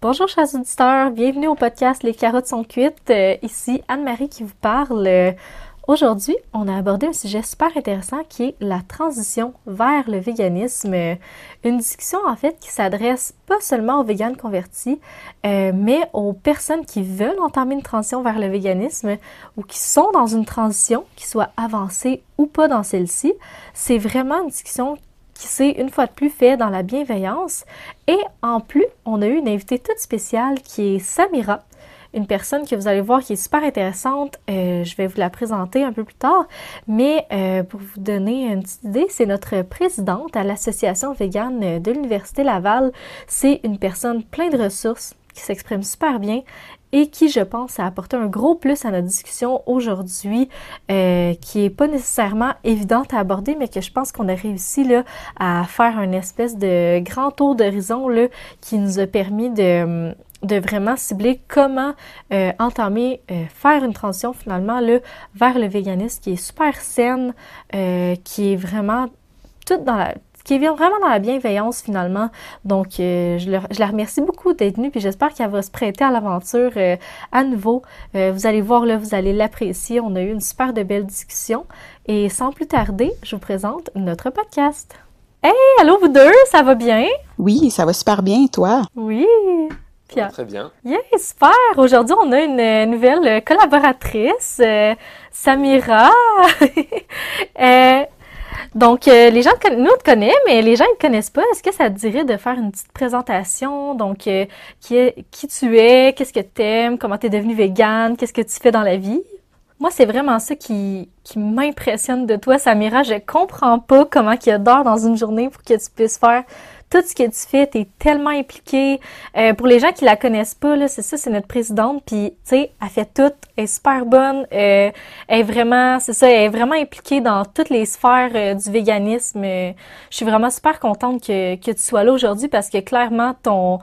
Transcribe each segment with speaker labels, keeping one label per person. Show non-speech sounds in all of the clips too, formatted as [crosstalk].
Speaker 1: Bonjour chers auditeurs, bienvenue au podcast Les carottes sont cuites. Euh, ici Anne-Marie qui vous parle. Euh, aujourd'hui, on a abordé un sujet super intéressant qui est la transition vers le véganisme. Euh, une discussion en fait qui s'adresse pas seulement aux véganes convertis, mais aux personnes qui veulent entamer une transition vers le véganisme ou qui sont dans une transition, qui soit avancée ou pas dans celle-ci. C'est vraiment une discussion qui s'est une fois de plus fait dans la bienveillance. Et en plus, on a eu une invitée toute spéciale qui est Samira, une personne que vous allez voir qui est super intéressante. Euh, je vais vous la présenter un peu plus tard. Mais euh, pour vous donner une petite idée, c'est notre présidente à l'association végane de l'Université Laval. C'est une personne pleine de ressources qui s'exprime super bien et qui, je pense, a apporté un gros plus à notre discussion aujourd'hui, euh, qui est pas nécessairement évidente à aborder, mais que je pense qu'on a réussi là, à faire un espèce de grand tour d'horizon qui nous a permis de de vraiment cibler comment euh, entamer, euh, faire une transition finalement là, vers le véganisme qui est super saine, qui est vraiment toute dans la, qui vient vraiment dans la bienveillance finalement. Donc, euh, je, la remercie beaucoup d'être venue, puis j'espère qu'elle va se prêter à l'aventure euh, à nouveau. Euh, vous allez voir là, vous allez l'apprécier. On a eu une super de belle discussion. Et sans plus tarder, je vous présente notre podcast. Hey, allô vous deux, ça va bien?
Speaker 2: Oui, ça va super bien, toi?
Speaker 1: Oui.
Speaker 3: Pierre. Très bien.
Speaker 1: Yeah, super! Aujourd'hui, on a une nouvelle collaboratrice, Samira. [laughs] Donc, euh, les gens, nous, te connaissent, mais les gens ne te connaissent pas. Est-ce que ça te dirait de faire une petite présentation? Donc, euh, qui, tu es, qu'est-ce que tu aimes, comment tu es devenue végane, qu'est-ce que tu fais dans la vie? Moi, c'est vraiment ça qui, m'impressionne de toi, Samira. Je comprends pas comment il y a dans une journée pour que tu puisses faire tout ce que tu fais, tu es tellement impliqué. Euh, pour les gens qui la connaissent pas, là, c'est ça, c'est notre présidente, puis tu sais, elle fait tout, elle est super bonne, euh, elle est vraiment, c'est ça, elle vraiment impliquée dans toutes les sphères euh, du véganisme. je suis vraiment super contente que, que tu sois là aujourd'hui parce que clairement, ton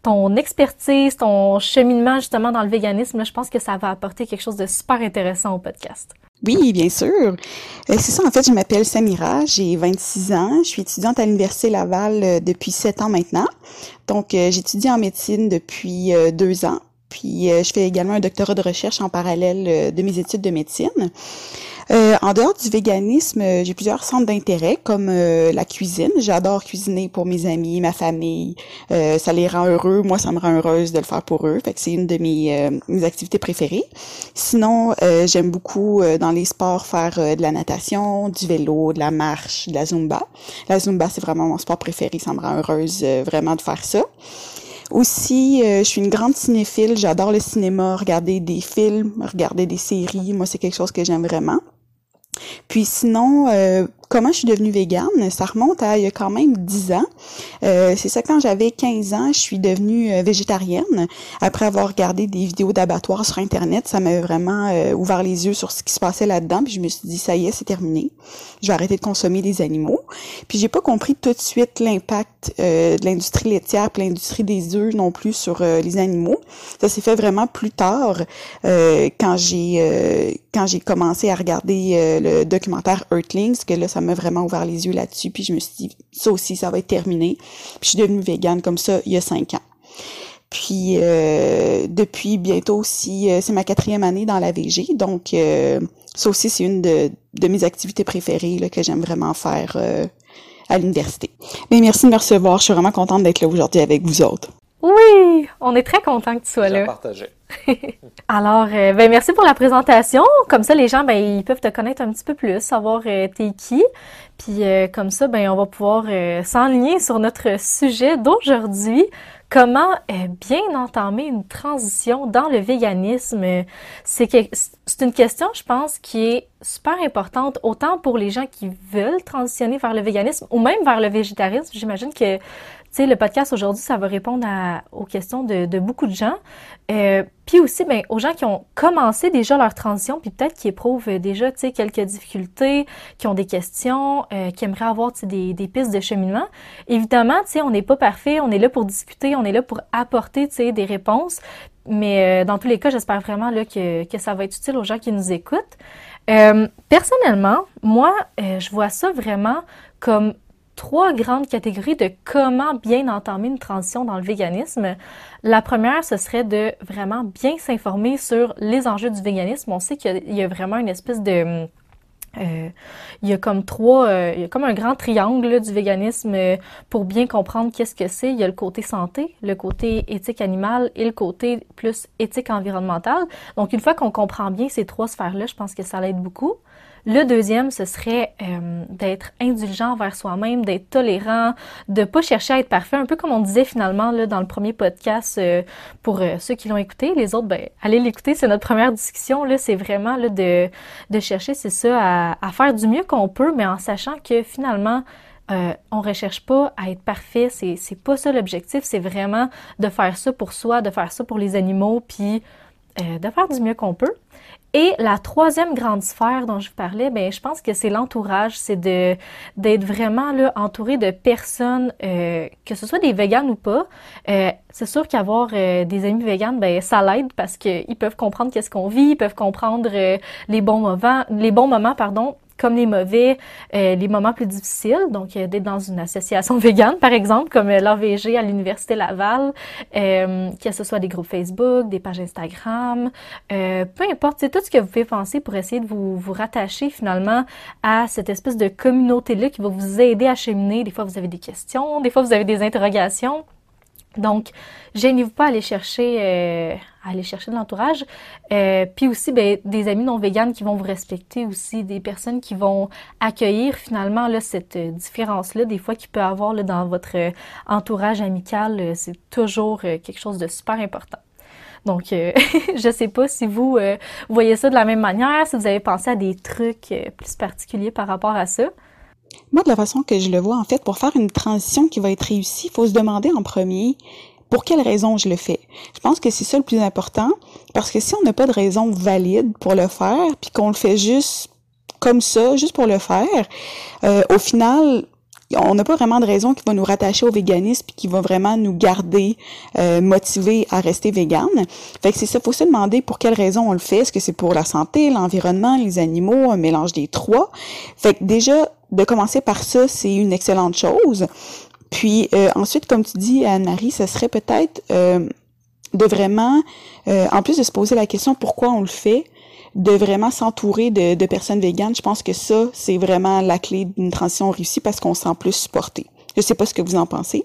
Speaker 1: ton expertise, ton cheminement justement dans le véganisme, je pense que ça va apporter quelque chose de super intéressant au podcast.
Speaker 2: Oui, bien sûr. Euh, c'est ça, en fait, je m'appelle Samira, j'ai 26 ans, je suis étudiante à l'Université Laval euh, depuis 7 ans maintenant. Donc, euh, j'étudie en médecine depuis deux ans. Puis, je fais également un doctorat de recherche en parallèle de mes études de médecine. Euh, en dehors du véganisme, euh, j'ai plusieurs centres d'intérêt comme euh, la cuisine. J'adore cuisiner pour mes amis, ma famille. ça les rend heureux. Moi, ça me rend heureuse de le faire pour eux. Fait que c'est une de mes, mes activités préférées. Sinon, j'aime beaucoup dans les sports faire de la natation, du vélo, de la marche, de la zumba. La zumba, c'est vraiment mon sport préféré. Ça me rend heureuse vraiment de faire ça. Aussi, je suis une grande cinéphile. J'adore le cinéma, regarder des films, regarder des séries. Moi, c'est quelque chose que j'aime vraiment. Puis sinon, euh, comment je suis devenue végane, ça remonte à il y a quand même 10 ans. Euh, c'est ça, quand j'avais 15 ans, je suis devenue euh, végétarienne. Après avoir regardé des vidéos d'abattoirs sur Internet, ça m'a vraiment ouvert les yeux sur ce qui se passait là-dedans. Puis je me suis dit, ça y est, c'est terminé. Je vais arrêter de consommer des animaux. Puis j'ai pas compris tout de suite l'impact de l'industrie laitière puis l'industrie des œufs non plus sur les animaux. Ça s'est fait vraiment plus tard quand j'ai quand j'ai commencé à regarder le documentaire Earthlings, que là, ça m'a vraiment ouvert les yeux là-dessus. Puis je me suis dit, ça aussi, ça va être terminé. Puis je suis devenue végane comme ça il y a cinq ans. Puis euh, depuis bientôt aussi, euh, c'est ma quatrième année dans la VG, donc euh, ça aussi c'est une de, de, mes activités préférées là, que j'aime vraiment faire à l'université. Mais merci de me recevoir, je suis vraiment contente d'être là aujourd'hui avec vous autres.
Speaker 1: Oui, on est très content que tu sois là.
Speaker 3: Partagé. [laughs]
Speaker 1: Alors, euh, ben merci pour la présentation. Comme ça, les gens, ben ils peuvent te connaître un petit peu plus, savoir euh, t'es qui. Puis euh, comme ça, ben on va pouvoir s'enligner sur notre sujet d'aujourd'hui. Comment bien entamer une transition dans le véganisme? C'est c'est une question, je pense, qui est super importante autant pour les gens qui veulent transitionner vers le véganisme ou même vers le végétarisme. J'imagine que sais, le podcast aujourd'hui, ça va répondre aux questions de, beaucoup de gens. Euh, puis aussi, ben, aux gens qui ont commencé déjà leur transition, puis peut-être qui éprouvent déjà, quelques difficultés, qui ont des questions, euh, qui aimeraient avoir, des, des pistes de cheminement. Évidemment, tu sais, on n'est pas parfait, on est là pour discuter, on est là pour apporter, des réponses. Mais euh, dans tous les cas, j'espère vraiment que, que ça va être utile aux gens qui nous écoutent. personnellement, moi, je vois ça vraiment comme trois grandes catégories de comment bien entamer une transition dans le véganisme. La première, ce serait de vraiment bien s'informer sur les enjeux du véganisme. On sait qu'il y, a vraiment une espèce de... Euh, il y a comme trois, euh, il y a comme un grand triangle du véganisme euh, pour bien comprendre qu'est-ce que c'est. Il y a le côté santé, le côté éthique animale et le côté plus éthique environnementale. Donc une fois qu'on comprend bien ces trois sphères-là, je pense que ça l'aide beaucoup. Le deuxième, ce serait euh, d'être indulgent envers soi-même, d'être tolérant, de pas chercher à être parfait, un peu comme on disait finalement là, dans le premier podcast euh, pour euh, ceux qui l'ont écouté. Les autres, ben, allez l'écouter, c'est notre première discussion. Là, c'est vraiment là, de, de chercher, c'est ça, à, faire du mieux qu'on peut, mais en sachant que finalement, euh, on recherche pas à être parfait, c'est, c'est pas ça l'objectif, c'est vraiment de faire ça pour soi, de faire ça pour les animaux, puis de faire du mieux qu'on peut. Et la troisième grande sphère dont je vous parlais, ben je pense que c'est l'entourage, c'est de d'être vraiment là entouré de personnes, euh, que ce soit des véganes ou pas. Euh, c'est sûr qu'avoir euh, des amis véganes, ben ça l'aide parce qu'ils peuvent comprendre qu'est-ce qu'on vit, ils peuvent comprendre les bons moments, les bons moments pardon, comme les mauvais, euh, les moments plus difficiles. Donc, euh, d'être dans une association [laughs] végane, par exemple, comme euh, l'AVG à l'Université Laval, que ce soit des groupes Facebook, des pages Instagram, peu importe, c'est tout ce que vous pouvez penser pour essayer de vous, vous rattacher finalement à cette espèce de communauté-là qui va vous aider à cheminer. Des fois, vous avez des questions, des fois, vous avez des interrogations. Donc, gênez-vous pas à aller chercher, euh, aller chercher de l'entourage. Euh, puis aussi, ben, des amis non véganes qui vont vous respecter aussi, des personnes qui vont accueillir finalement cette euh, différence-là, des fois qu'il peut avoir dans votre entourage amical, c'est toujours quelque chose de super important. Donc, [laughs] je sais pas si vous voyez ça de la même manière, si vous avez pensé à des trucs plus particuliers par rapport à ça.
Speaker 2: Moi, de la façon que je le vois, en fait, pour faire une transition qui va être réussie, il faut se demander en premier pour quelle raison je le fais? Je pense que c'est ça le plus important, parce que si on n'a pas de raison valide pour le faire, puis qu'on le fait juste comme ça, juste pour le faire, euh, au final, on n'a pas vraiment de raison qui va nous rattacher au véganisme puis qui va vraiment nous garder euh, motivés à rester vegan. Fait que c'est ça, faut se demander pour quelle raison on le fait. Est-ce que c'est pour la santé, l'environnement, les animaux, un mélange des trois? Fait que déjà de commencer par ça, c'est une excellente chose. Puis euh, ensuite, comme tu dis, Anne-Marie, ce serait peut-être euh, de vraiment, euh, en plus de se poser la question pourquoi on le fait, de vraiment s'entourer de, de, personnes véganes. Je pense que ça, c'est vraiment la clé d'une transition réussie parce qu'on se sent plus supporté. Je sais pas ce que vous en pensez.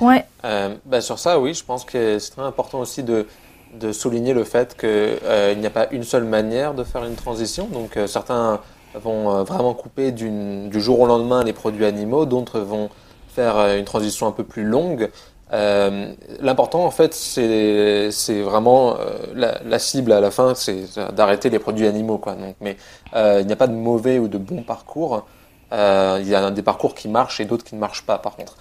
Speaker 1: Ouais.
Speaker 3: Euh, ben sur ça, oui, je pense que c'est très important aussi de, de souligner le fait qu'il euh, n'y a pas une seule manière de faire une transition. Donc euh, certains vont vraiment couper du jour au lendemain les produits animaux, d'autres vont faire une transition un peu plus longue. Euh, L'important, en fait, c'est vraiment euh, la, cible à la fin, c'est d'arrêter les produits animaux, quoi. Donc, mais euh, il n'y a pas de mauvais ou de bon parcours. Euh, il y a des parcours qui marchent et d'autres qui ne marchent pas, par contre.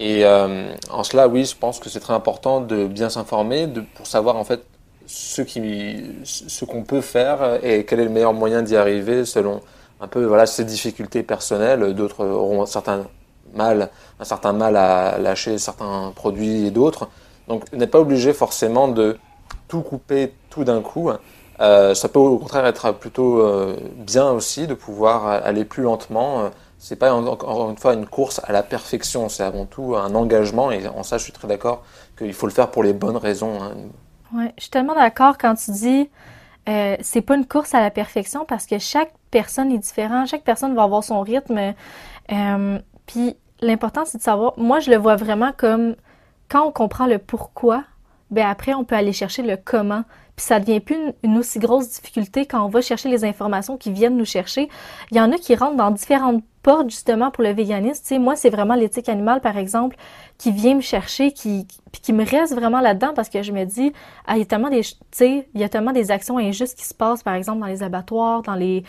Speaker 3: Et euh, en cela, oui, je pense que c'est très important de bien s'informer, pour savoir en fait ce qui, ce qu'on peut faire et quel est le meilleur moyen d'y arriver selon un peu voilà ses difficultés personnelles. D'autres auront certains mal, un certain mal à lâcher certains produits et d'autres. Donc, vous n'êtes pas obligé forcément de tout couper tout d'un coup. Euh, ça peut au contraire être plutôt euh, bien aussi de pouvoir aller plus lentement. C'est pas encore une fois une course à la perfection, c'est avant tout un engagement et en ça je suis très d'accord qu'il faut le faire pour les bonnes raisons. Hein.
Speaker 1: Ouais, je suis tellement d'accord quand tu dis euh, c'est pas une course à la perfection parce que chaque personne est différente, chaque personne va avoir son rythme. Euh, puis l'important, c'est de savoir, moi, je le vois vraiment comme quand on comprend le pourquoi, ben après, on peut aller chercher le comment. Puis ça devient plus une, aussi grosse difficulté quand on va chercher les informations qui viennent nous chercher. Il y en a qui rentrent dans différentes portes justement pour le véganisme. Moi, c'est vraiment l'éthique animale, par exemple, qui vient me chercher, qui, puis qui me reste vraiment là-dedans parce que je me dis, ah, il y a tellement des, il y a tellement des actions injustes qui se passent, par exemple, dans les abattoirs, dans les,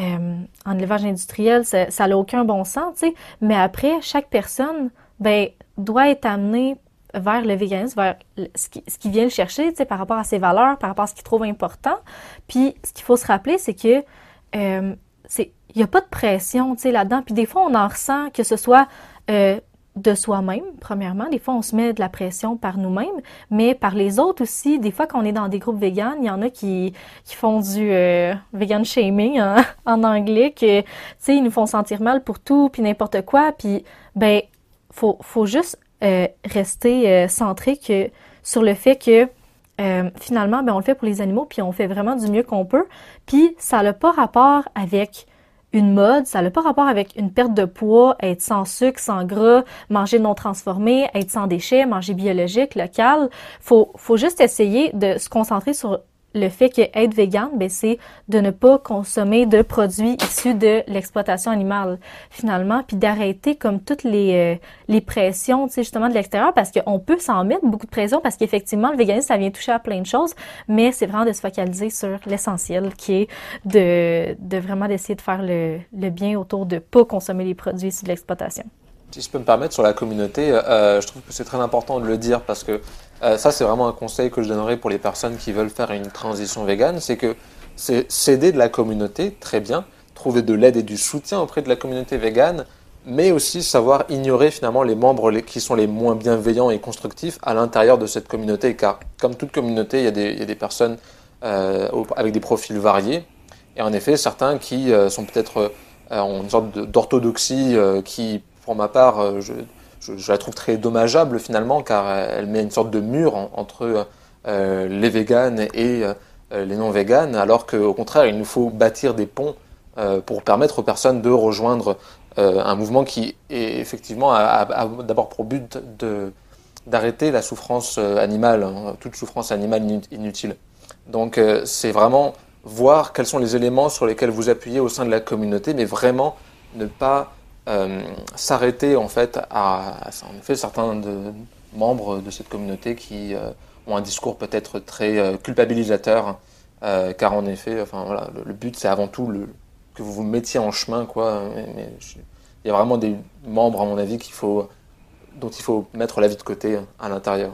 Speaker 1: euh, en élevage industriel, ça, n'a aucun bon sens. Mais après, chaque personne, ben, doit être amenée vers le véganisme, vers ce qui, vient le chercher, tu sais, par rapport à ses valeurs, par rapport à ce qu'il trouve important. Puis, ce qu'il faut se rappeler, c'est que euh, c'est il n'y a pas de pression, tu sais, là-dedans. Puis des fois, on en ressent que ce soit euh, de soi-même, premièrement. Des fois, on se met de la pression par nous-mêmes, mais par les autres aussi. Des fois, quand on est dans des groupes véganes, il y en a qui, qui font du euh, vegan shaming en [laughs] anglais, que, tu sais, ils nous font sentir mal pour tout, puis n'importe quoi. Puis, ben, faut, faut juste euh, rester euh, centré que, sur le fait que euh, finalement, ben, on le fait pour les animaux, puis on fait vraiment du mieux qu'on peut. Puis ça n'a pas rapport avec une mode, ça n'a pas rapport avec une perte de poids, être sans sucre, sans gras, manger non transformé, être sans déchets, manger biologique, local. Faut, faut juste essayer de se concentrer sur le fait que être vegan, ben, c'est de ne pas consommer de produits issus de l'exploitation animale, finalement, puis d'arrêter comme toutes les, euh, les pressions, tu sais, justement, de l'extérieur, parce qu'on peut s'en mettre beaucoup de pression, parce qu'effectivement, le véganisme, ça vient toucher à plein de choses, mais c'est vraiment de se focaliser sur l'essentiel, qui est de, vraiment d'essayer de faire le, le bien autour de pas consommer les produits issus de l'exploitation.
Speaker 3: Si je peux me permettre sur la communauté, euh, je trouve que c'est très important de le dire parce que euh, ça c'est vraiment un conseil que je donnerais pour les personnes qui veulent faire une transition végane, c'est que c'est s'aider de la communauté, très bien, trouver de l'aide et du soutien auprès de la communauté végane, mais aussi savoir ignorer finalement les membres qui sont les moins bienveillants et constructifs à l'intérieur de cette communauté, car comme toute communauté, il y a des, personnes euh, avec des profils variés, et en effet certains qui euh, sont peut-être en une sorte d'orthodoxie qui pour ma part, euh, je, la trouve très dommageable finalement, car elle met une sorte de mur entre euh, les véganes et euh, les non-véganes, alors qu'au contraire, il nous faut bâtir des ponts pour permettre aux personnes de rejoindre un mouvement qui est effectivement a, d'abord pour but d'arrêter la souffrance animale, hein, toute souffrance animale inutile. Donc c'est vraiment voir quels sont les éléments sur lesquels vous appuyez au sein de la communauté, mais vraiment ne pas euh, s'arrêter en fait à, en effet certains membres de cette communauté qui euh, ont un discours peut-être très euh, culpabilisateur, car en effet, enfin voilà, le, but c'est avant tout le, que vous vous mettiez en chemin quoi. Il y a vraiment des membres à mon avis qu'il faut dont il faut mettre la vie de côté à l'intérieur.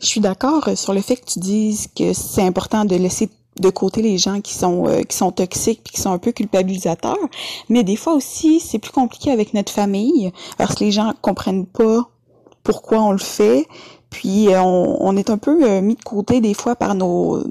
Speaker 2: Je suis d'accord sur le fait que tu dises que c'est important de laisser de côté les gens qui sont euh, qui sont toxiques puis qui sont un peu culpabilisateurs. Mais des fois aussi c'est plus compliqué avec notre famille parce que les gens comprennent pas pourquoi on le fait puis euh, on, est un peu euh, mis de côté des fois par nos,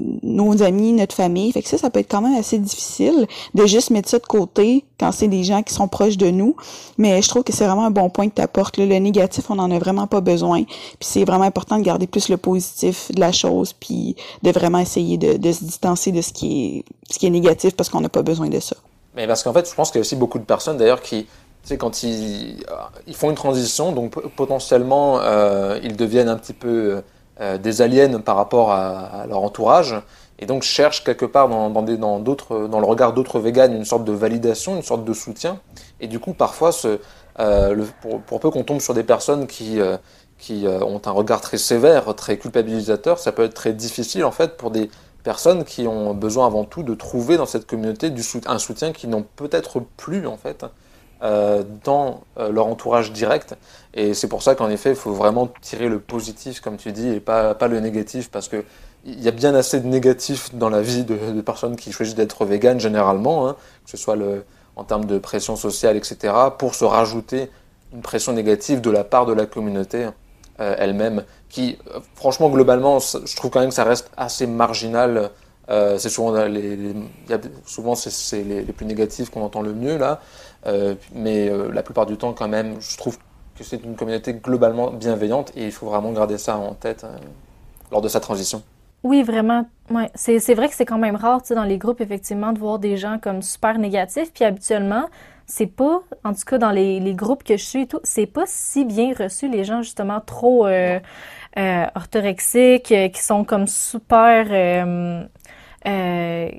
Speaker 2: amis, notre famille. Fait que ça, ça peut être quand même assez difficile de juste mettre ça de côté quand c'est des gens qui sont proches de nous. Mais je trouve que c'est vraiment un bon point que tu apportes. Le négatif, on n'en a vraiment pas besoin. Puis c'est vraiment important de garder plus le positif de la chose, puis de vraiment essayer de, de se distancer de ce qui est, ce qui est négatif parce qu'on n'a pas besoin de ça.
Speaker 3: Mais parce qu'en fait, je pense qu'il y a aussi beaucoup de personnes d'ailleurs qui sais, quand ils, ils, font une transition, donc potentiellement euh, ils deviennent un petit peu euh, des aliens par rapport à, leur entourage, et donc cherchent quelque part dans, dans, le regard d'autres véganes une sorte de validation, une sorte de soutien, et du coup parfois euh, pour, peu qu'on tombe sur des personnes qui, euh, qui euh, ont un regard très sévère, très culpabilisateur, ça peut être très difficile en fait pour des personnes qui ont besoin avant tout de trouver dans cette communauté du, un soutien qu'ils n'ont peut-être plus en fait. Euh, dans euh, leur entourage direct. Et c'est pour ça qu'en effet, il faut vraiment tirer le positif, comme tu dis, et pas, pas le négatif, parce que il y a bien assez de négatifs dans la vie de, de personnes qui choisissent d'être véganes généralement, hein, que ce soit le, en termes de pression sociale, etc., pour se rajouter une pression négative de la part de la communauté euh, elle-même, qui, franchement, globalement, je trouve quand même que ça reste assez marginal. Euh, c'est souvent les, les souvent c'est les, les, plus négatifs qu'on entend le mieux là. Euh, mais euh, la plupart du temps, quand même, je trouve que c'est une communauté globalement bienveillante et il faut vraiment garder ça en tête euh, lors de sa transition.
Speaker 1: Oui, vraiment. Ouais. C'est vrai que c'est quand même rare dans les groupes, effectivement, de voir des gens comme super négatifs. Puis habituellement, c'est pas, en tout cas dans les, les, groupes que je suis et tout, c'est pas si bien reçu les gens justement trop euh, euh, orthorexiques, qui sont comme super euh,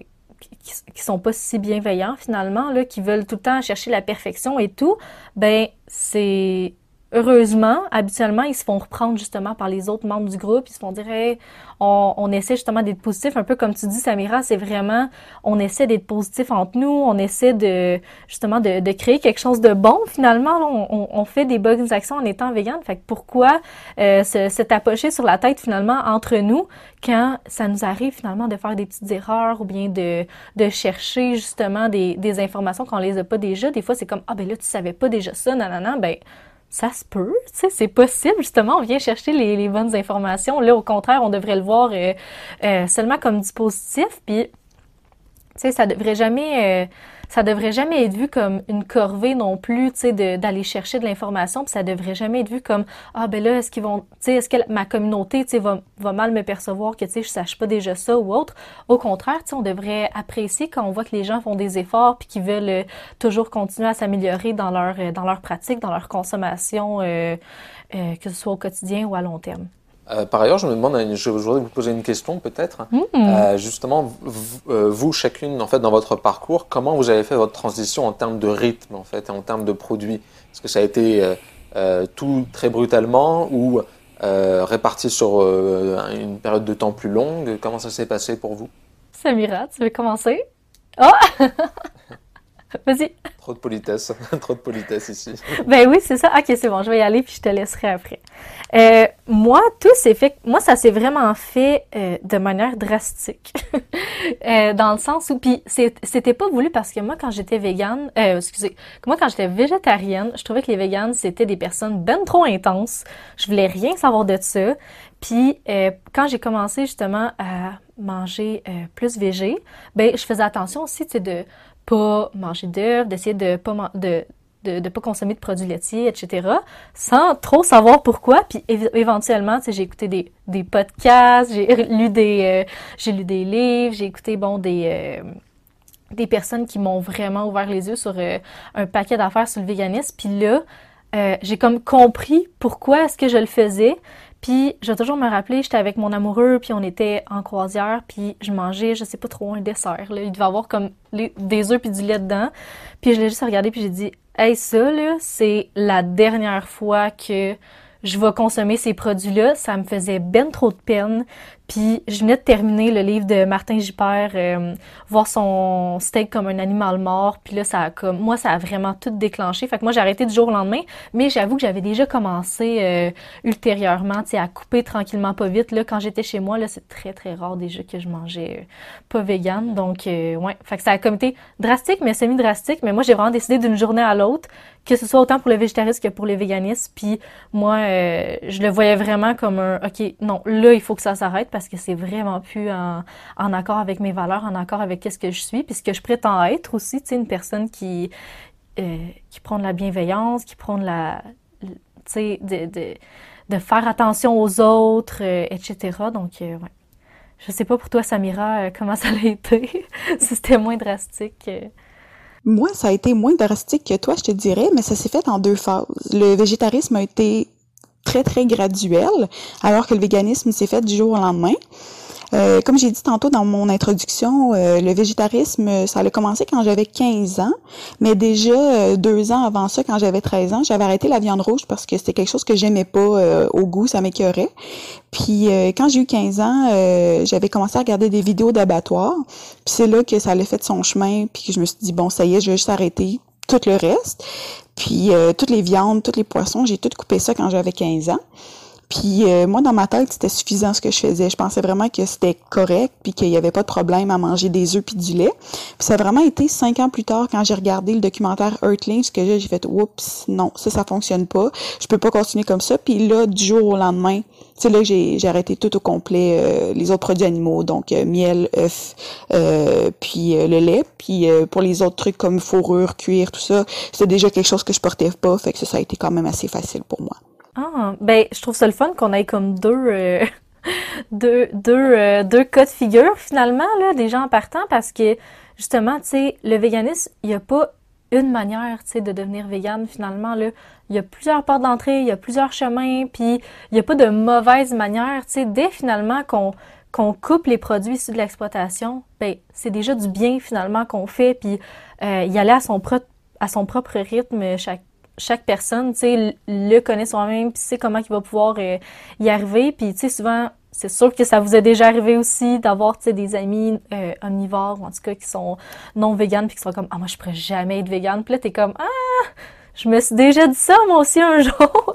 Speaker 1: qui, qui sont pas si bienveillants finalement, là, qui veulent tout le temps chercher la perfection et tout, ben c'est heureusement, habituellement, ils se font reprendre justement par les autres membres du groupe. Ils se font dire, hey, on, on essaie justement d'être positif, un peu comme tu dis, Samira, c'est vraiment, on essaie d'être positif entre nous, on essaie de justement de, de créer quelque chose de bon. Finalement, on, on, fait des bonnes actions en étant vegan. Fait que pourquoi euh, se, se tapocher sur la tête finalement entre nous quand ça nous arrive finalement de faire des petites erreurs ou bien de, de chercher justement des, des informations qu'on les a pas déjà? Des fois, c'est comme, ah ben là, tu savais pas déjà ça, nanana, ben ça se peut, tu sais, c'est possible, justement, on vient chercher les, bonnes informations. Là, au contraire, on devrait le voir euh, euh, seulement comme dispositif, puis, tu sais, ça devrait jamais... Euh, ça devrait jamais être vu comme une corvée non plus, tu sais, d'aller chercher de l'information, puis ça devrait jamais être vu comme ah ben là est-ce qu'ils vont, tu sais, est-ce que ma communauté, tu sais, va, va mal me percevoir que tu sais je sache pas déjà ça ou autre. Au contraire, tu sais, on devrait apprécier quand on voit que les gens font des efforts puis qu'ils veulent euh, toujours continuer à s'améliorer dans leur euh, dans leur pratique, dans leur consommation, euh, euh, que ce soit au quotidien ou à long terme.
Speaker 3: Euh, par ailleurs, je me demande, je voudrais vous poser une question peut-être. Mmh. Euh, justement, euh, vous, chacune, en fait, dans votre parcours, comment vous avez fait votre transition en termes de rythme, en fait, et en termes de produits? Est-ce que ça a été tout très brutalement ou réparti sur une période de temps plus longue? Comment ça s'est passé pour vous?
Speaker 1: Samira, tu veux commencer? Oh [laughs] Vas-y.
Speaker 3: Trop de politesse, [laughs] trop de politesse ici. [laughs]
Speaker 1: ben oui, c'est ça. Ok, c'est bon, je vais y aller puis je te laisserai après. Euh, moi, tout s'est fait. Moi, ça s'est vraiment fait euh, de manière drastique, [laughs] euh, dans le sens où puis c'était pas voulu parce que moi, quand j'étais végane, excusez, moi quand j'étais végétarienne, je trouvais que les véganes c'était des personnes ben trop intenses. Je voulais rien savoir de ça. Puis quand j'ai commencé justement à manger plus végé, ben je faisais attention aussi, tu sais, de pas manger d'œufs, d'essayer de pas de de ne pas consommer de produits laitiers, etc., sans trop savoir pourquoi. Puis éventuellement, j'ai écouté des, des podcasts, j'ai lu des euh, j'ai lu des livres, j'ai écouté bon des euh, des personnes qui m'ont vraiment ouvert les yeux sur euh, un paquet d'affaires sur le véganisme. Puis là, j'ai comme compris pourquoi est-ce que je le faisais. Puis je vais toujours me rappeler, j'étais avec mon amoureux, puis on était en croisière, puis je mangeais, je sais pas trop, un dessert. Là. Il devait avoir comme des œufs puis du lait dedans. Puis je l'ai juste regardé, puis j'ai dit, hey, ça, là, c'est la dernière fois que je vais consommer ces produits-là. Ça me faisait ben trop de peine. Puis je venais de terminer le livre de Martin Gippert, euh, voir son steak comme un animal mort. Puis là, ça a comme moi, ça a vraiment tout déclenché. Fait que moi, j'ai arrêté du jour au lendemain. Mais j'avoue que j'avais déjà commencé euh, ultérieurement, tu à couper tranquillement, pas vite. Là, quand j'étais chez moi, là, c'est très très rare déjà que je mangeais euh, pas vegan. Donc ouais, fait que ça a comme été drastique, mais semi-drastique. Mais moi, j'ai vraiment décidé d'une journée à l'autre que ce soit autant pour le végétarisme que pour les véganistes. Puis moi, je le voyais vraiment comme un OK, non, là, il faut que ça s'arrête parce que c'est vraiment plus en, en, accord avec mes valeurs, en accord avec ce que je suis, puis ce que je prétends être aussi, tu sais, une personne qui, euh, qui prend de la bienveillance, qui prend de la, tu sais, de, de, de, faire attention aux autres, euh, etc. Donc, euh, ouais. Je sais pas pour toi, Samira, euh, comment [laughs] ça a été, si c'était moins drastique. Euh.
Speaker 2: Moi, ça a été moins drastique que toi, je te dirais, mais ça s'est fait en deux phases. Le végétarisme a été très, très graduel, alors que le véganisme s'est fait du jour au lendemain. Euh, comme j'ai dit tantôt dans mon introduction, euh, le végétarisme, ça a commencé quand j'avais 15 ans, mais déjà euh, deux ans avant ça, quand j'avais 13 ans, j'avais arrêté la viande rouge parce que c'était quelque chose que j'aimais pas au goût, ça m'écœurait. Puis quand j'ai eu 15 ans, j'avais commencé à regarder des vidéos d'abattoirs, puis c'est là que ça allait fait son chemin, puis que je me suis dit bon, ça y est, je vais juste arrêter tout le reste. Puis euh, toutes les viandes, tous les poissons, j'ai tout coupé ça quand j'avais 15 ans. Puis euh, moi, dans ma tête, c'était suffisant ce que je faisais. Je pensais vraiment que c'était correct, puis qu'il n'y avait pas de problème à manger des œufs puis du lait. Puis ça a vraiment été cinq ans plus tard, quand j'ai regardé le documentaire Earthlings, que j'ai fait « Oups, non, ça, ça fonctionne pas. Je peux pas continuer comme ça. » Puis là, du jour au lendemain, c'est là j'ai, arrêté tout au complet euh, les autres produits animaux, donc euh, miel, œufs, puis le lait. Puis pour les autres trucs comme fourrure, cuir, tout ça, c'était déjà quelque chose que je portais pas, fait que ça, ça a été quand même assez facile pour moi.
Speaker 1: Ah, ben, je trouve ça le fun qu'on ait comme deux, euh, [laughs] deux, deux, euh, deux cas de figure, finalement, là, des gens partant, parce que, justement, tu sais, le véganisme, il n'y a pas une manière, tu sais, de devenir végane, finalement, là. Il y a plusieurs portes d'entrée, il y a plusieurs chemins, puis il n'y a pas de mauvaise manière, tu sais, dès, finalement, qu'on qu'on coupe les produits issus de l'exploitation, ben, c'est déjà du bien, finalement, qu'on fait, puis euh, y aller à son, propre à son propre rythme chaque chaque personne, tu sais, le connaît soi-même, puis sait comment il va pouvoir euh, y arriver. Puis, tu sais, souvent, c'est sûr que ça vous est déjà arrivé aussi d'avoir, tu sais, des amis euh, omnivores, ou en tout cas, qui sont non véganes, puis qui sont comme, ah, moi, je pourrais jamais être végane. Puis là, t'es comme, ah, je me suis déjà dit ça, moi aussi, un [laughs] jour.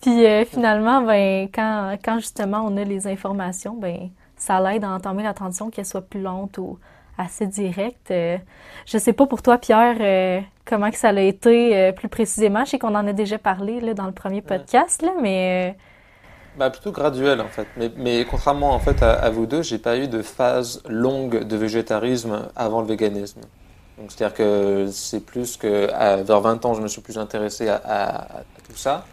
Speaker 1: puis, euh, finalement, ben, quand, quand justement on a les informations, ben, ça l'aide à entamer la transition, qu'elle soit plus lente ou assez direct. Euh, je sais pas pour toi, Pierre, euh, comment que ça a été euh, plus précisément. Je sais qu'on en a déjà parlé là, dans le premier podcast, là, mais...
Speaker 3: Bah, plutôt graduel en fait. Mais, mais contrairement en fait à, vous deux, j'ai pas eu de phase longue de végétarisme avant le véganisme. Donc c'est-à-dire que c'est plus que vers 20 ans, je me suis plus intéressé à, à, tout ça.